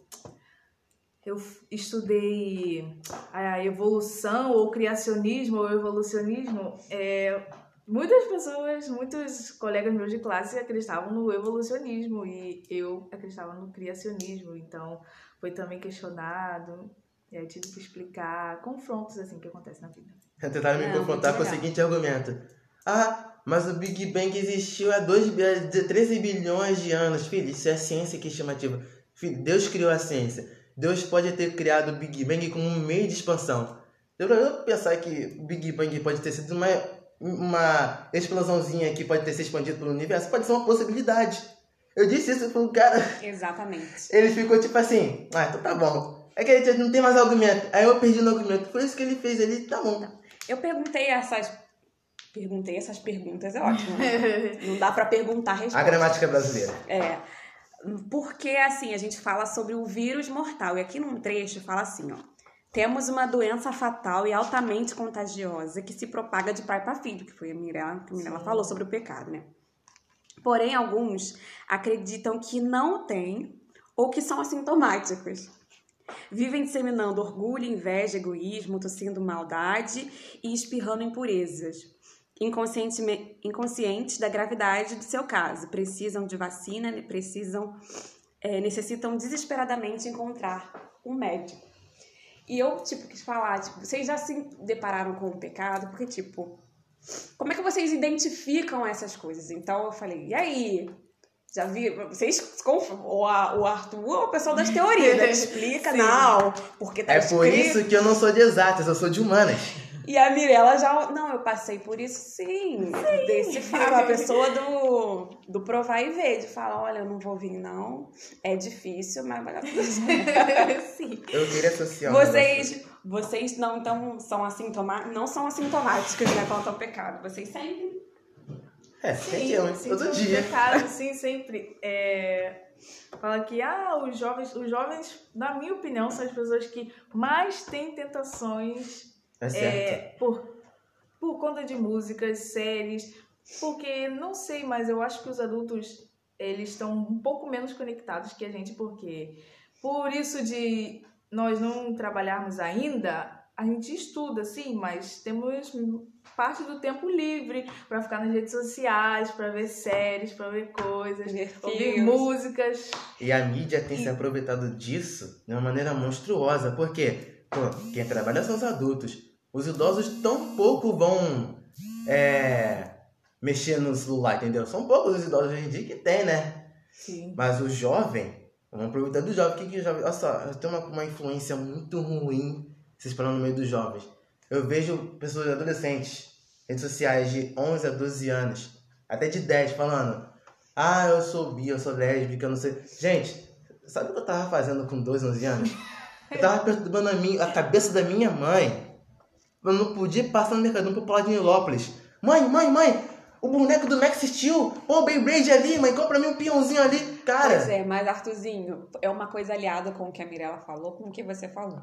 eu estudei a evolução ou criacionismo ou evolucionismo, é, muitas pessoas, muitos colegas meus de classe acreditavam no evolucionismo e eu acreditava no criacionismo, então foi também questionado, e aí eu tive que explicar confrontos assim que acontecem na vida. Tentaram me confrontar com o seguinte argumento. Ah, mas o Big Bang existiu há 2, bi- de 13 bilhões de anos. Filho, isso é ciência que é estimativa. Filho, Deus criou a ciência. Deus pode ter criado o Big Bang como um meio de expansão. Deu pra eu pensar que o Big Bang pode ter sido uma, uma explosãozinha que pode ter se expandido pelo universo? Pode ser uma possibilidade. Eu disse isso pro cara. Exatamente. Ele ficou tipo assim, ah, então tá bom. É que a gente não tem mais argumento. Aí eu perdi no argumento. Foi isso que ele fez. Ele, tá bom. Eu perguntei essas. Perguntei essas perguntas, é ótimo. né? Não dá pra perguntar a A resposta. gramática brasileira. É. Porque, assim, a gente fala sobre o vírus mortal. E aqui num trecho fala assim, ó. Temos uma doença fatal e altamente contagiosa que se propaga de pai para filho, que foi a Mirella, que a Mirella falou sobre o pecado, né? Porém, alguns acreditam que não tem ou que são assintomáticos. Vivem disseminando orgulho, inveja, egoísmo, tossindo maldade e espirrando impurezas. Inconscientemente, inconscientes da gravidade do seu caso. Precisam de vacina, precisam, é, necessitam desesperadamente encontrar um médico. E eu, tipo, quis falar, tipo, vocês já se depararam com o pecado? Porque, tipo, como é que vocês identificam essas coisas? Então eu falei, e aí? Já viram? Vocês conf- ou a- o Arthur ou o pessoal das teorias, né? explica, Sim. não, porque tá É por escrito. isso que eu não sou de exatas, eu sou de humanas. E a Mirella já. Não, eu passei por isso sim. Desse fala, a pessoa do, do provar e ver, de falar, olha, eu não vou vir, não. É difícil, mas vai. Sim. Eu queria associar. Vocês, vocês não então, são assintomáticos, não são assintomáticos, né, quanto ao pecado. Vocês sempre. É, eu, hein? sim, todo dia. Pecado, sim, sempre. É, fala que ah, os jovens, os jovens, na minha opinião, são as pessoas que mais têm tentações É é, por, por conta de músicas, séries, porque não sei, mas eu acho que os adultos eles estão um pouco menos conectados que a gente, porque por isso de nós não trabalharmos ainda, a gente estuda, sim, mas temos parte do tempo livre para ficar nas redes sociais, para ver séries, para ver coisas, ouvir músicas. E a mídia tem se aproveitado disso de uma maneira monstruosa. Porque, pô, quem trabalha são os adultos. Os idosos tão pouco vão é, mexer no celular, entendeu? São poucos os idosos hoje em dia que tem, né? Sim. Mas o jovem, vamos aproveitar do jovem. O que, que o jovem. Olha só, tem uma, uma influência muito ruim se espalhando no meio dos jovens. Eu vejo pessoas adolescentes, redes sociais de 11 a 12 anos, até de 10, falando: Ah, eu sou bi, eu sou lésbica, eu não sei. Gente, sabe o que eu tava fazendo com 12, 11 anos? Eu tava perturbando a, minha, a cabeça da minha mãe. Eu não podia passar no Mercadão pra pular de Nilópolis. Mãe, mãe, mãe, o boneco do Max Steel, ô, o Beyblade ali, mãe, compra mim um peãozinho ali. Cara, Pois é, mas Arthurzinho, é uma coisa aliada com o que a Mirella falou, com o que você falou.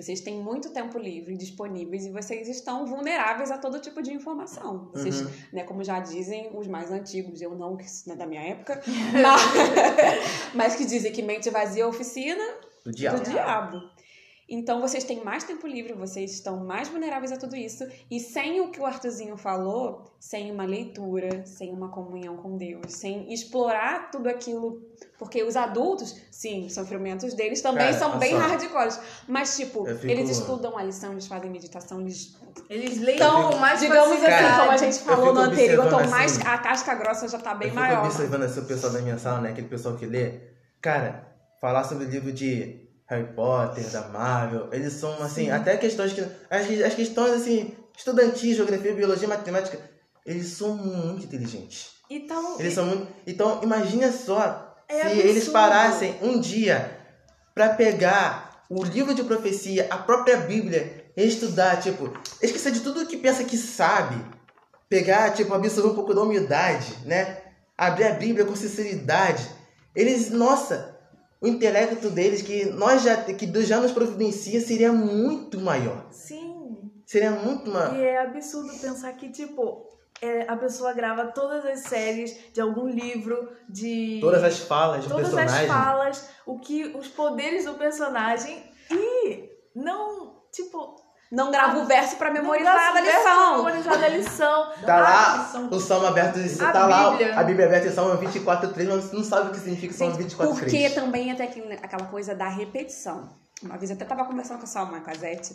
Vocês têm muito tempo livre disponíveis e vocês estão vulneráveis a todo tipo de informação. Vocês, Uhum. né, como já dizem os mais antigos, eu não, que isso não é da minha época, mas, mas que dizem que mente vazia é oficina do diabo. do diabo. Então vocês têm mais tempo livre, vocês estão mais vulneráveis a tudo isso. E sem o que o Arthurzinho falou, sem uma leitura, sem uma comunhão com Deus, sem explorar tudo aquilo. Porque os adultos, sim, os sofrimentos deles também Cara, são olha bem só. hardcores. Mas, tipo, fico- eles estudam a lição, eles fazem meditação, eles. Eles leem Então, com mais digamos assim, facilidade. como a gente falou fico no anterior, então mais assim- a casca grossa já tá bem eu fico maior. observando assim, o pessoal da minha sala, né? Aquele pessoal que lê. Cara, falar sobre o livro de Harry Potter, da Marvel, eles são, assim, até questões que... As, as questões, assim, estudantis, geografia, biologia, matemática, eles são muito inteligentes. Então, Eles são muito... Então, imagina só É se absurdo. eles parassem um dia pra pegar o livro de profecia, a própria Bíblia, e estudar, tipo, esquecer de tudo que pensa que sabe, pegar, tipo, absorver um pouco da humildade, né? Abrir a Bíblia com sinceridade. Eles, nossa, o intelecto deles, que nós já, que Deus já nos providencia, seria muito maior. sim. Seria muito uma. E é absurdo pensar que, tipo, é, a pessoa grava todas as séries de algum livro, de. Todas as falas do todas personagem. as falas, o que, os poderes do personagem e não, tipo, Não grava o verso pra memorizar não a lição. Memorizar da lição. Tá Ah, lá, o Salmo aberto, você A tá lá, Bíblia. a Bíblia aberta em Salmo 24.3, mas você não sabe o que significa Salmo Gente, 24.3. porque também até aqui, aquela coisa da repetição. Uma vez eu até tava conversando com a Salma, com a Zete,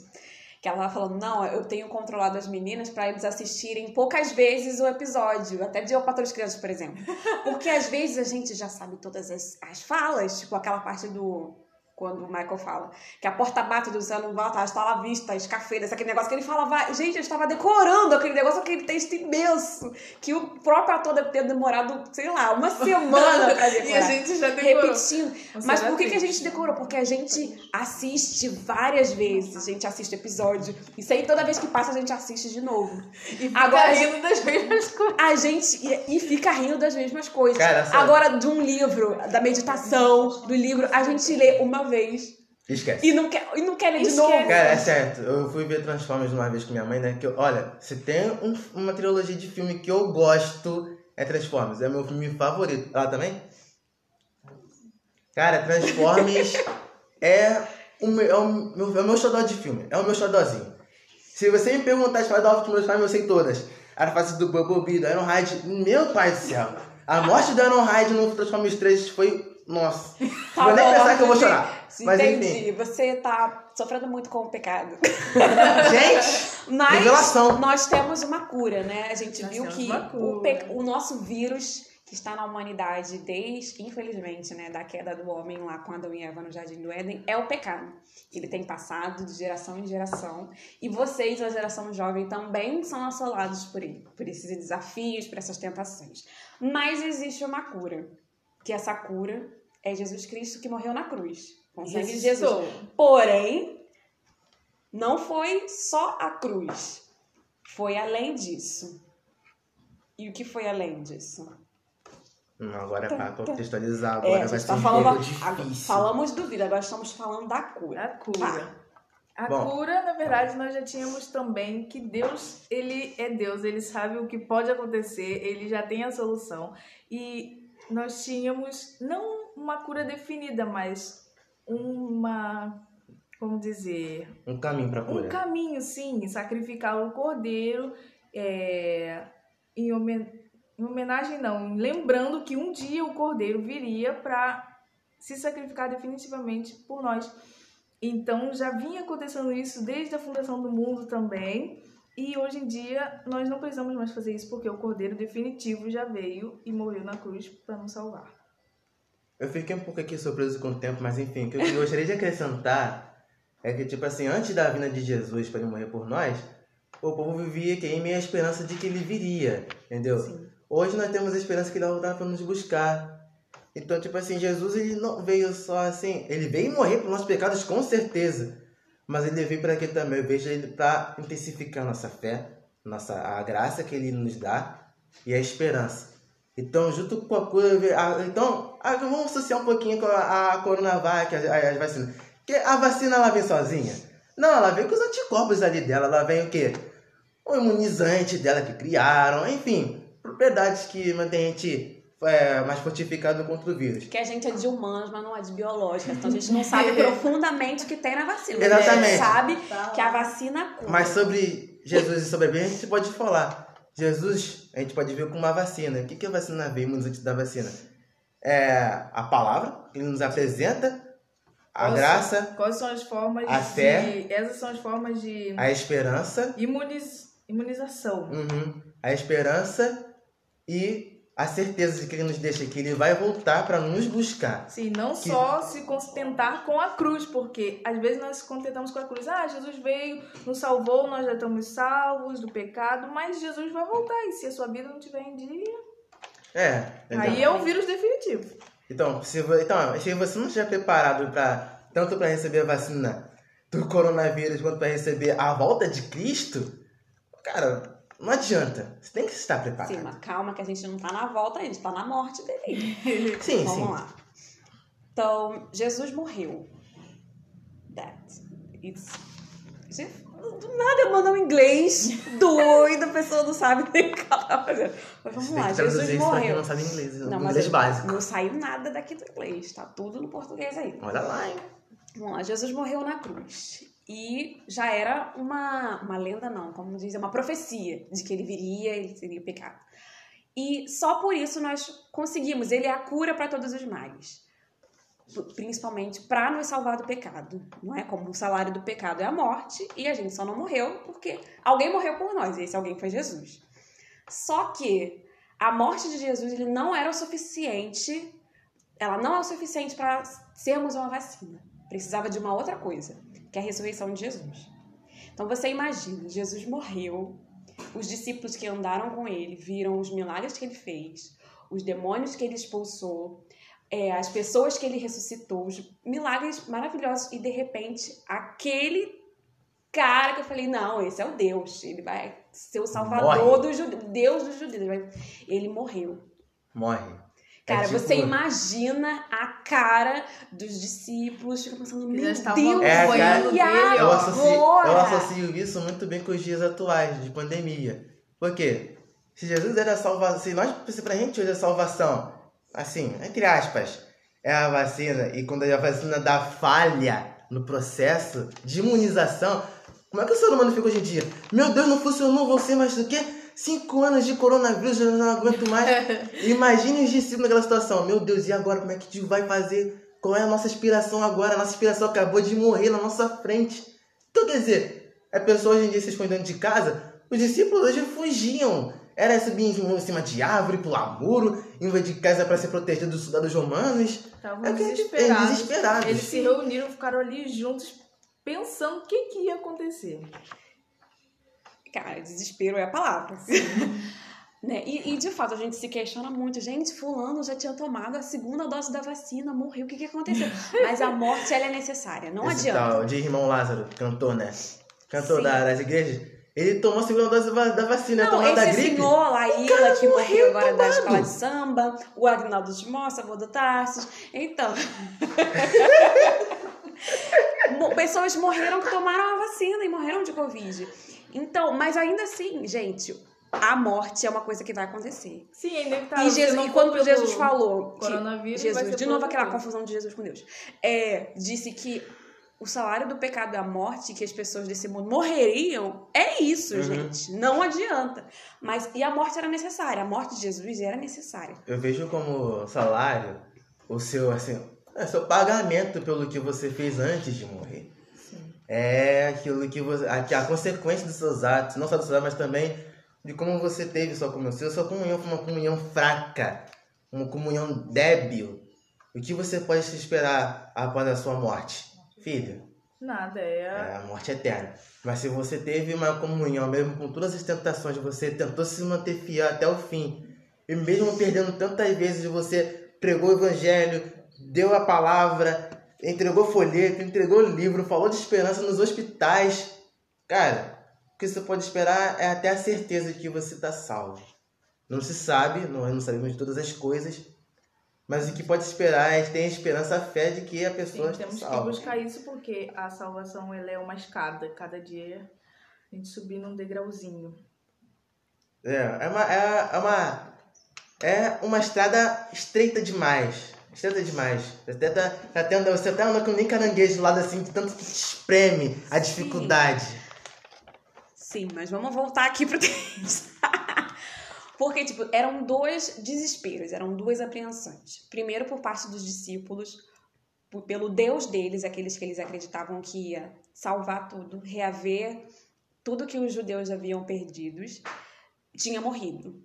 que ela tava falando, não, eu tenho controlado as meninas pra eles assistirem poucas vezes o episódio, até de Eu Patrulho as Crianças, por exemplo. Porque às vezes a gente já sabe todas as, as falas, tipo aquela parte do... Quando o Michael fala que a porta bate do céu não volta, está lá vista, escafedas, aquele negócio que ele fala, vai. Gente, eu estava decorando aquele negócio, aquele texto imenso, que o próprio ator deve ter demorado, sei lá, uma semana pra decorar E a gente já decorou. repetindo. Você Mas por que, que a gente decorou? Porque a gente assiste várias vezes. A gente assiste episódio. Isso aí toda vez que passa a gente assiste de novo. E fica Agora, rindo das mesmas coisas. A gente e, e fica rindo das mesmas coisas. Cara. Agora, de um livro, da meditação, do livro, a gente lê uma vez Esquece. e não quer, e não quer ler de Esquece. novo. Cara, é certo. Eu fui ver Transformers uma vez com minha mãe, né? Que eu, olha, se tem um- uma trilogia de filme que eu gosto, é Transformers. É meu filme favorito. Ela também? Cara, Transformers é o meu, é o meu, é o meu xodó de filme. É o meu xodózinho. Se você me perguntar as falas dos meus pais, eu sei todas. A fase do Bumblebee, do Ironhide. Meu pai do céu. A morte do Ironhide no Transformers 3 foi... Nossa. Não vou nem Tá pensar que eu vou entendi. chorar. Mas Entendi. enfim. Você tá sofrendo muito com o pecado. Gente! Mas Revelação. nós temos uma cura, né? A gente Nós viu que o, pe- o nosso vírus que está na humanidade desde, infelizmente, né, da queda do homem lá com Adão e Eva no Jardim do Éden, é o pecado. Ele tem passado de geração em geração. E vocês, a geração jovem, também são assolados por ele, por esses desafios, por essas tentações. Mas existe uma cura. Que essa cura é Jesus Cristo que morreu na cruz. Com sangue de Jesus. Porém, não foi só a cruz. Foi além disso. E o que foi além disso? Não, agora é pra contextualizar, agora É, vai ser tá um falando. difícil. falamos do vida, agora estamos falando da cura. A cura. A Bom. cura, na verdade, nós já tínhamos também que Deus, ele é Deus, ele sabe o que pode acontecer, ele já tem a solução. E nós tínhamos não uma cura definida, mas uma, como dizer, Um caminho pra cura. um caminho, sim, sacrificar o cordeiro é, em homenagem, não, lembrando que um dia o cordeiro viria para se sacrificar definitivamente por nós. Então já vinha acontecendo isso desde a fundação do mundo também. E hoje em dia nós não precisamos mais fazer isso porque o cordeiro definitivo já veio e morreu na cruz para nos salvar. Eu fiquei um pouco aqui surpreso com o tempo, mas enfim, o que eu gostaria de acrescentar é que, tipo assim, antes da vinda de Jesus para ele morrer por nós, o povo vivia que em meio à esperança de que ele viria, entendeu? Sim. Hoje nós temos a esperança que ele vai voltar para nos buscar. Então, tipo assim, Jesus ele não veio só assim, ele veio morrer por nossos pecados com certeza, mas ele veio para quê também? Eu vejo ele para intensificar nossa fé, nossa a graça que ele nos dá e a esperança. Então, junto com a cura, a- então, ah, vamos associar um pouquinho com a, a Coronavac, as, as vacinas. Porque a vacina ela vem sozinha? Não, ela vem com os anticorpos ali dela, ela vem o quê? O imunizante dela que criaram, enfim, propriedades que mantêm a gente é, mais fortificado contra o vírus. Que a gente é de humanos, mas não é de biológicas. Então a gente não sabe profundamente o que tem na vacina. Exatamente. A gente sabe que a vacina cura. Mas sobre Jesus e sobre a Bíblia, a gente pode falar. Jesus, a gente pode ver com uma vacina. O que, que a vacina vê, imunizante da vacina? É a palavra, que ele nos apresenta, a Quais- graça, Quais são as formas A de. fé. Essas são as formas de a esperança, imuniz, imunização. uhum, a esperança e a certeza de que ele nos deixa que ele vai voltar para nos buscar. Sim, não Que- só se contentar com a cruz, porque às vezes nós se contentamos com a cruz. Ah, Jesus veio, nos salvou, nós já estamos salvos do pecado, mas Jesus vai voltar. E se a sua vida não estiver em dia, É. aí é o vírus definitivo. Então, se, então, se você não estiver preparado para tanto para receber a vacina do coronavírus quanto para receber a volta de Cristo, cara, não adianta. Você tem que estar preparado. Sim, mas calma que a gente não tá na volta ainda, a gente tá na morte dele. sim. Vamos sim. lá. Então, Jesus morreu. That. It's, Você- Do nada eu mando um inglês doido, a pessoa não sabe nem o que ela tá fazendo. Mas vamos Tem lá, Jesus isso pra morreu. não sabe inglês, Não, mas inglês básico. Não saiu nada daqui do inglês, tá tudo no português aí. Olha lá, hein? Vamos lá, Jesus morreu na cruz. E já era uma, uma lenda, não, como diz, é uma profecia de que ele viria, ele seria pecado. E só por isso nós conseguimos, ele é a cura para todos os males. Principalmente para nos salvar do pecado. Não é como o salário do pecado é a morte, e a gente só não morreu porque alguém morreu por nós, e esse alguém foi Jesus. Só que a morte de Jesus ele não era o suficiente, ela não é o suficiente para sermos uma vacina. Precisava de uma outra coisa, que é a ressurreição de Jesus. Então você imagina, Jesus morreu, os discípulos que andaram com ele viram os milagres que ele fez, os demônios que ele expulsou, é, as pessoas que ele ressuscitou, os milagres maravilhosos, e de repente aquele cara que eu falei, não, esse é o Deus, ele vai ser o salvador Morre. dos judeus, Deus dos judeus. Ele morreu. Morre. Cara, É tipo- você imagina a cara dos discípulos, fica pensando, meu Deus, É, e dele, Eu ó. associo, eu associo isso muito bem com os dias atuais de pandemia. Por quê? Se Jesus era a salvação, se nós, se pra gente hoje a salvação, assim, entre aspas, é a vacina, e quando a vacina dá falha no processo de imunização, como é que o ser humano fica hoje em dia? Meu Deus, não funcionou, vão ser mais do que cinco anos de coronavírus, eu não aguento mais. Imagine os discípulos naquela situação. Meu Deus, e agora? Como é que a gente vai fazer? Qual é a nossa inspiração agora? A nossa inspiração acabou de morrer na nossa frente. Então, quer dizer, a pessoa hoje em dia se esconde dentro de casa, os discípulos hoje fugiam. Era subir em cima de árvore, pular muro, invadir casa para se proteger dos soldados romanos. Estavam É que- desesperados. é, desesperados. Eles se reuniram, ficaram ali juntos, pensando o que, que ia acontecer. Cara, desespero é a palavra. né? e, e, de fato a gente se questiona muito. Gente, fulano já tinha tomado a segunda dose da vacina, morreu, o que, que aconteceu? Mas a morte ela é necessária, não Esse adianta. tal de irmão Lázaro, cantor, né? Cantor Sim. da- das igrejas. Ele tomou a segunda dose da da vacina, Não, tomou da esse gripe. senhor Laíla, cara que morreu agora da tomado. escola de samba, o Agnaldo de Moça, avô do Tarsis. Então. Pessoas morreram que tomaram a vacina e morreram de Covid. Então, mas ainda assim, gente, a morte é uma coisa que vai acontecer. Sim, é inevitável. E, Jesus, e quando Jesus falou que Coronavírus, Jesus, de novo aquela confusão de Jesus com Deus, é, disse que o salário do pecado é a morte, que as pessoas desse mundo morreriam. É isso, Uhum. gente. Não adianta. Mas e a morte era necessária. A morte de Jesus era necessária. Eu vejo como salário o seu, assim, é seu pagamento pelo que você fez antes de morrer. É aquilo que você. A, a consequência dos seus atos, não só dos seus atos, mas também de como você teve sua comunhão. Se a sua comunhão foi uma comunhão fraca, uma comunhão débil, o que você pode se esperar após a sua morte? Filho, Nada, é. é a morte eterna. Mas se você teve uma comunhão, mesmo com todas as tentações, você tentou se manter fiel até o fim, e mesmo perdendo tantas vezes, você pregou o evangelho, deu a palavra, entregou folheto, entregou livro, falou de esperança nos hospitais. Cara, o que você pode esperar é até a certeza de que você está salvo. Não se sabe, não, não sabemos de todas as coisas, mas o que pode esperar é ter a esperança, a fé de que a pessoa Sim, está temos que salva. buscar isso porque a salvação ela é uma escada. Cada dia a gente subir num degrauzinho. É, é uma, é, é uma, é uma estrada estreita demais. Estreita demais. Você até, tá, tá tendo, você até anda com nem caranguejo do lado assim, de tanto que te espreme a dificuldade. Sim, mas vamos voltar aqui pro texto. Porque, tipo, eram dois desesperos, eram duas apreensões. Primeiro, por parte dos discípulos, pelo Deus deles, aqueles que eles acreditavam que ia salvar tudo, reaver tudo que os judeus haviam perdidos, tinha morrido.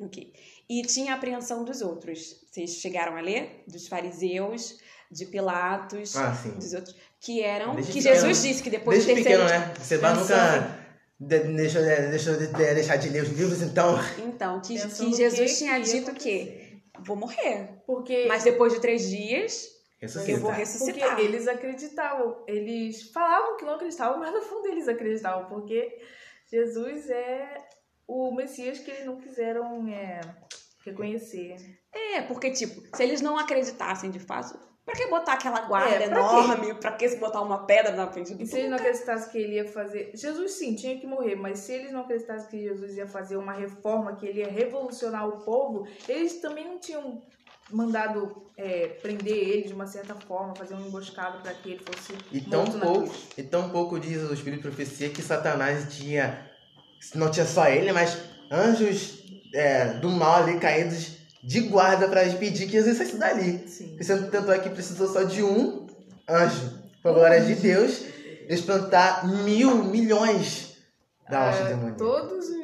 Ok. E tinha a apreensão dos outros. Vocês chegaram a ler? Dos fariseus, de Pilatos, Ah, sim. dos outros, que eram. Desde que pequeno. Jesus disse que depois Desde do terceiro pequeno, né? Você vai nunca de, deixou, de, deixou de, de deixar de ler os livros, então. Então, que, que Jesus que tinha que dito que vou morrer. Porque, Mas depois de três dias, Ressuscita. eu vou porque ressuscitar. eles acreditavam. Eles falavam que não acreditavam, mas no fundo eles acreditavam. Porque Jesus é o Messias que eles não quiseram é, reconhecer. É, porque, tipo, se eles não acreditassem de fato, Pra que botar aquela guarda É, pra enorme? Pra que se botar uma pedra na frente do E se eles não acreditassem que ele ia fazer. Jesus sim, tinha que morrer, mas se eles não acreditassem que Jesus ia fazer uma reforma, que ele ia revolucionar o povo, eles também não tinham mandado é, prender ele de uma certa forma, fazer um emboscado para que ele fosse. E tão morto na pouco, cruz. e tão pouco diz o Espírito de Profecia que Satanás tinha. Não tinha só ele, mas anjos é, do mal ali caídos de guarda para impedir que Jesus saísse dali. Sim. Sendo tanto é que precisou só de um anjo, por glória de Deus, espantar mil, milhões da hoste É, as coisas demoníacas.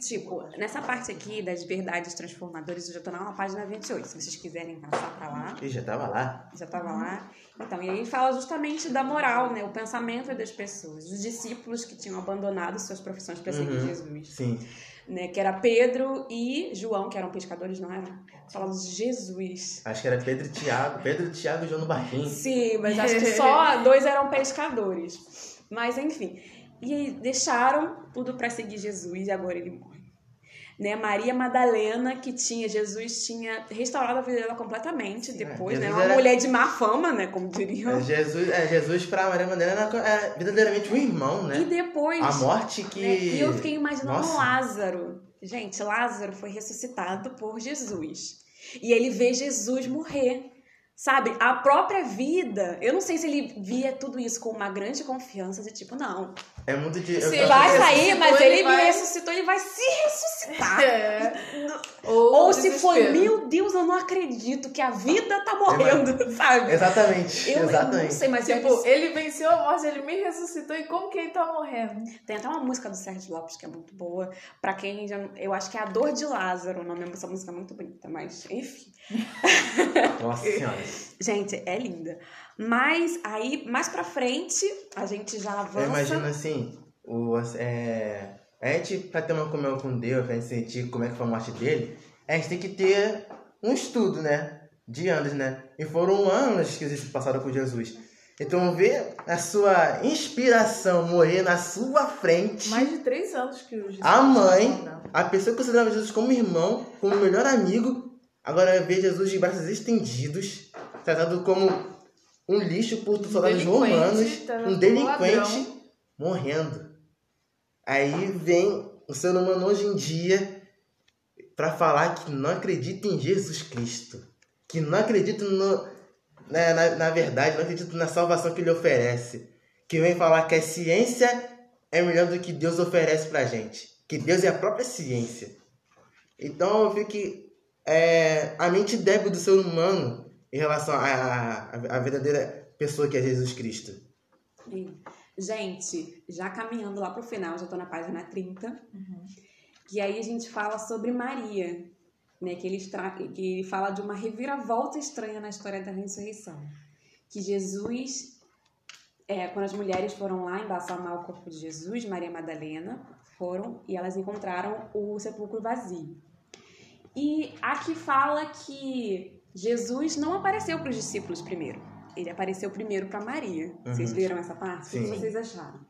Tipo, nessa parte aqui das verdades transformadoras, eu já tô na página 28. Se vocês quiserem passar pra lá, E já tava lá. já tava lá. Então, e aí fala justamente da moral, né? O pensamento das pessoas, dos discípulos que tinham abandonado suas profissões para seguir Uhum. Jesus. Sim. Né? Que era Pedro e João, que eram pescadores, não eram? Falavam de Jesus. Acho que era Pedro e Tiago. Pedro, Tiago e João no barquinho. Sim, mas acho que só dois eram pescadores. Mas enfim. E aí deixaram tudo para seguir Jesus e agora ele morre. Né? Maria Madalena, que tinha, Jesus tinha restaurado a vida dela completamente Sim, depois, é. né? Uma era- mulher de má fama, né? Como diriam. É, Jesus, é, Jesus pra Maria Madalena é verdadeiramente um irmão, né? E depois. A morte que. né? E eu fiquei imaginando Nossa. Lázaro. Gente, Lázaro foi ressuscitado por Jesus. E ele vê Jesus morrer. Sabe, a própria vida. Eu não sei se ele via tudo isso com uma grande confiança, de tipo, não. É muito de. Ele Vai sair, mas ele ele me vai- ressuscitou, ele vai se ressuscitar. É. Ou se foi, meu Deus, eu não acredito que a vida tá morrendo, sabe? Exatamente. Eu, eu não exatamente. sei, mas Tipo, tipo, ele venceu a morte, ele me ressuscitou e como que ele tá morrendo? tem até uma música do Sérgio Lopes que é muito boa. Pra quem já. Eu acho que é A Dor de Lázaro, o nome dessa música é muito bonita, mas enfim. Nossa senhora. Gente, é linda. Mas aí, mais pra frente, a gente já Eu avança. imagino assim, o, é, a gente, pra ter uma comunhão com Deus, pra gente sentir como é que foi a morte dele, a gente tem que ter um estudo, né? De anos, né? E foram anos que eles passaram com Jesus. Então ver a sua inspiração morrer na sua frente, Mais de três anos que o Jesus a mãe, a pessoa que considerava Jesus como irmão, como melhor amigo, agora ver Jesus de braços estendidos, tratado como um lixo por soldados romanos, tratado um delinquente ladrão. morrendo. Aí vem o ser humano hoje em dia para falar que não acredita em Jesus Cristo, que não acredita no, na, na, na verdade, não acredita na salvação que ele oferece, que vem falar que a ciência é melhor do que Deus oferece pra gente, que Deus é a própria ciência. Então eu vi que é, a mente débil do ser humano em relação à verdadeira pessoa que é Jesus Cristo. Sim. Gente, já caminhando lá pro final, já tô na página 30. E aí a gente fala sobre Maria, né? Que ele, extra... que ele fala de uma reviravolta estranha na história da ressurreição. Que Jesus, é, quando as mulheres foram lá embalsamar o corpo de Jesus, Maria Madalena, foram e elas encontraram o sepulcro vazio. E aqui fala que Jesus não apareceu para os discípulos primeiro. Ele apareceu primeiro para Maria. Vocês Uhum. leram essa parte? O que Sim. vocês acharam?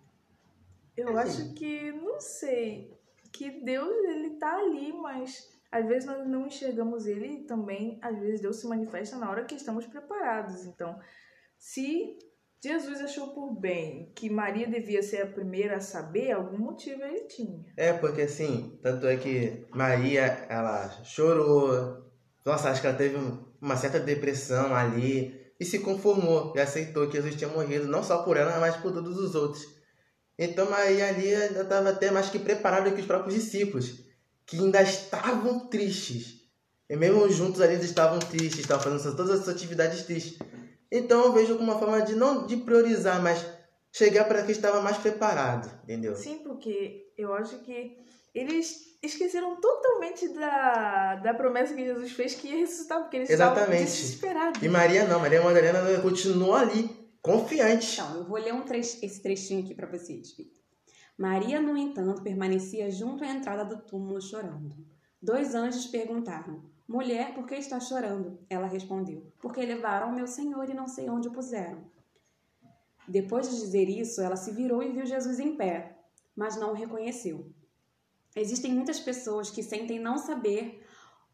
Eu acho que, não sei, que Deus, ele tá ali, mas às vezes nós não enxergamos ele e também, às vezes, Deus se manifesta na hora que estamos preparados. Então, se Jesus achou por bem que Maria devia ser a primeira a saber, algum motivo ele tinha. É, porque assim, tanto é que Maria, ela chorou, nossa, acho que ela teve um- uma certa depressão ali e se conformou e aceitou que Jesus tinha morrido, não só por ela, mas por todos os outros. Então Maria ali já estava até mais que preparada que os próprios discípulos, que ainda estavam tristes. E mesmo juntos ali eles estavam tristes, estavam fazendo todas as atividades tristes. Então eu vejo como uma forma de não de priorizar, mas chegar para quem estava mais preparado, entendeu? Sim, porque eu acho que eles esqueceram totalmente da, da promessa que Jesus fez que ia ressuscitar, porque eles Exatamente. estavam desesperados. E Maria não, Maria Madalena ela continuou ali, confiante. Então, eu vou ler um tre- esse trechinho aqui para vocês. Maria, no entanto, permanecia junto à entrada do túmulo chorando. Dois anjos perguntaram: Mulher, por que está chorando? Ela respondeu: Porque levaram meu senhor e não sei onde o puseram. Depois de dizer isso, ela se virou e viu Jesus em pé, mas não o reconheceu. Existem muitas pessoas que sentem não saber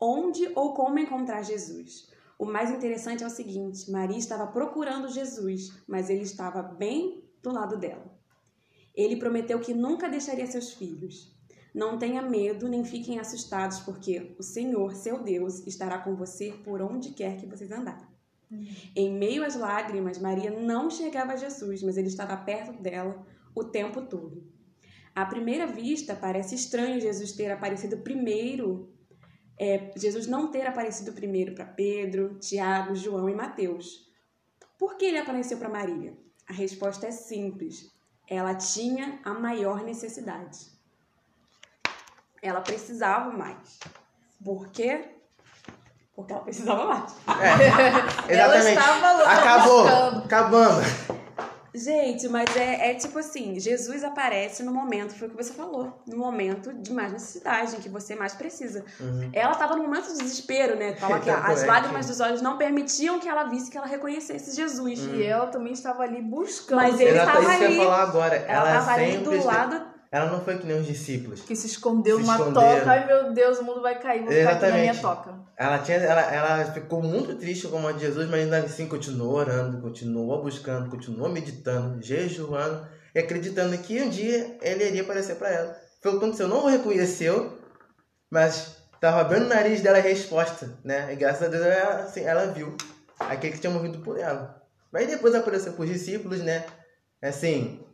onde ou como encontrar Jesus. O mais interessante é o seguinte: Maria estava procurando Jesus, mas ele estava bem do lado dela. Ele prometeu que nunca deixaria seus filhos. Não tenha medo nem fiquem assustados, porque o Senhor, seu Deus, estará com você por onde quer que vocês andarem. Uhum. Em meio às lágrimas, Maria não chegava a Jesus, mas ele estava perto dela o tempo todo. À primeira vista, parece estranho Jesus ter aparecido primeiro, é, Jesus não ter aparecido primeiro para Pedro, Tiago, João e Mateus. Por que ele apareceu para Maria? A resposta é simples. Ela tinha a maior necessidade. Ela precisava mais. Por quê? Porque ela precisava mais. É, exatamente. ela estava lá Acabou. Buscando. Acabando. Gente, mas é, é tipo assim, Jesus aparece no momento, foi o que você falou, no momento de mais necessidade, em que você mais precisa. Uhum. Ela estava no momento de desespero, né? Fala que as lágrimas dos olhos não permitiam que ela visse que ela reconhecesse Jesus. Uhum. E ela também estava ali buscando. Mas ele estava ali. Falar agora. Ela estava ali do lado ela não foi que nem os discípulos. Que se escondeu se numa toca. Ai meu Deus, o mundo vai cair, vou Exatamente. ficar aqui na minha toca. Ela, tinha, ela, ela ficou muito triste com a de Jesus, mas ainda assim continuou orando, continuou buscando, continuou meditando, jejuando e acreditando que um dia ele iria aparecer para ela. Foi o que aconteceu, não o reconheceu, mas estava bem no nariz dela a resposta, né? E graças a Deus ela, assim, ela viu aquele que tinha morrido por ela. Mas depois apareceu para os discípulos, né? Assim,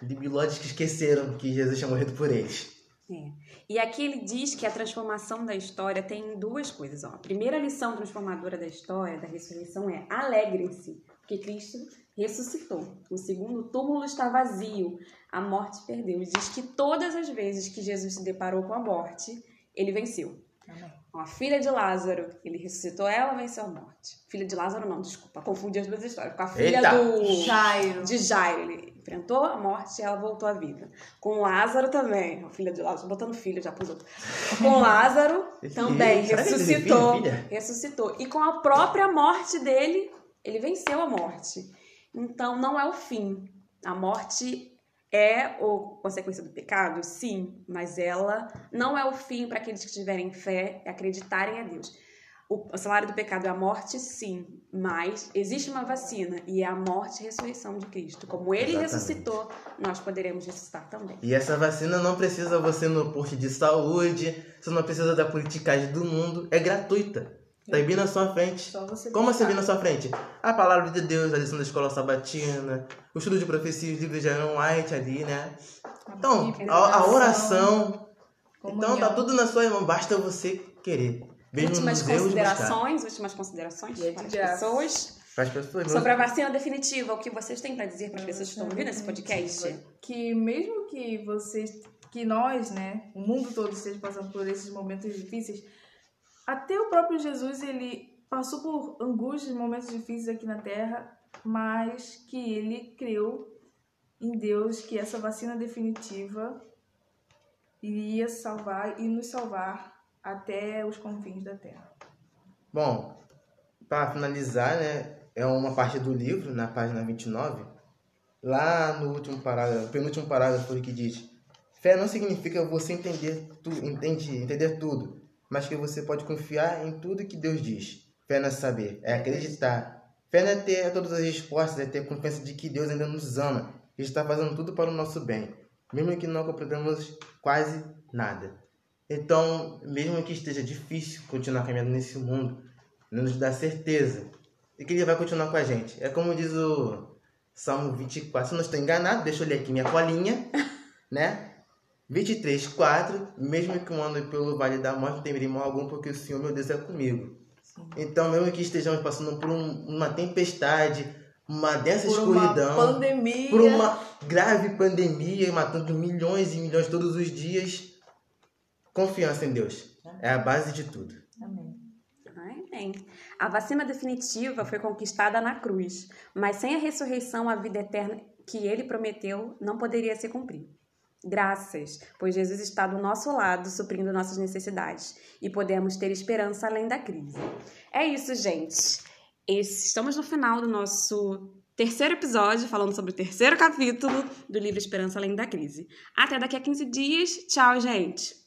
de bilóides que esqueceram que Jesus tinha morrido por eles. É. E aqui ele diz que a transformação da história tem duas coisas. Ó. A primeira lição transformadora da história, da ressurreição, é alegrem-se, porque Cristo ressuscitou. O segundo, o túmulo está vazio, a morte perdeu. Ele diz que todas as vezes que Jesus se deparou com a morte, ele venceu. Amém. A filha de Lázaro, ele ressuscitou ela, venceu a morte. Filha de Lázaro, não, desculpa, confundi as duas histórias. Com a filha Eita. do Jairo. de Jairo, ele enfrentou a morte e ela voltou à vida. Com Lázaro também, a filha de Lázaro, botando filho já pros outros. Com Lázaro também ressuscitou, ressuscitou. E com a própria morte dele, ele venceu a morte. Então não é o fim. A morte é o consequência do pecado? Sim, mas ela não é o fim para aqueles que tiverem fé e acreditarem a Deus. O salário do pecado é a morte, sim, mas existe uma vacina e é a morte e ressurreição de Cristo. Como ele Exatamente. ressuscitou, nós poderemos ressuscitar também. E essa vacina não precisa você no posto de saúde, você não precisa da politicagem do mundo, é gratuita. Tá aí bem na sua frente. Como assim bem na sua frente? A palavra de Deus, a lição da escola sabatina, o estudo de profecia, os livros de Aaron White ali, né? Então, a, a oração. Então tá tudo na sua mão, basta você querer. Bem últimas considerações, últimas considerações para as pessoas. Para as pessoas. Sobre a vacina definitiva, o que vocês têm para dizer para as pessoas que estão ouvindo esse podcast? Que mesmo que vocês, que nós, né, o mundo todo esteja passando por esses momentos difíceis, até o próprio Jesus, ele passou por angústias, momentos difíceis aqui na Terra, mas que ele creu em Deus que essa vacina definitiva iria salvar e nos salvar até os confins da Terra. Bom, para finalizar, né, é uma parte do livro, na página 29, lá no último parágrafo, penúltimo parágrafo que diz: Fé não significa você entender, tu, entende, entender tudo, mas que você pode confiar em tudo que Deus diz. Fé não é saber, é acreditar. Fé não é ter todas as respostas, é ter confiança de que Deus ainda nos ama e está fazendo tudo para o nosso bem, mesmo que não compreendamos quase nada. Então, mesmo que esteja difícil continuar caminhando nesse mundo, nos dá certeza de que Ele vai continuar com a gente. É como diz o Salmo 24, se não estou enganado, deixa eu ler aqui minha colinha, né? 23, 4. Mesmo que eu ande pelo vale da morte, não temerei mal algum, porque o Senhor, meu Deus, é comigo. Sim. Então, mesmo que estejamos passando por um, uma tempestade, uma densa por escuridão, uma pandemia. por uma grave pandemia, matando milhões e milhões todos os dias, confiança em Deus. Amém. É a base de tudo. Amém. Amém. A vacina definitiva foi conquistada na cruz, mas sem a ressurreição, a vida eterna que ele prometeu não poderia se cumprir. Graças, pois Jesus está do nosso lado, suprindo nossas necessidades e podemos ter esperança além da crise. É isso, gente. Esse, estamos no final do nosso terceiro episódio, falando sobre o terceiro capítulo do livro Esperança Além da Crise. Até daqui a 15 dias. Tchau, gente!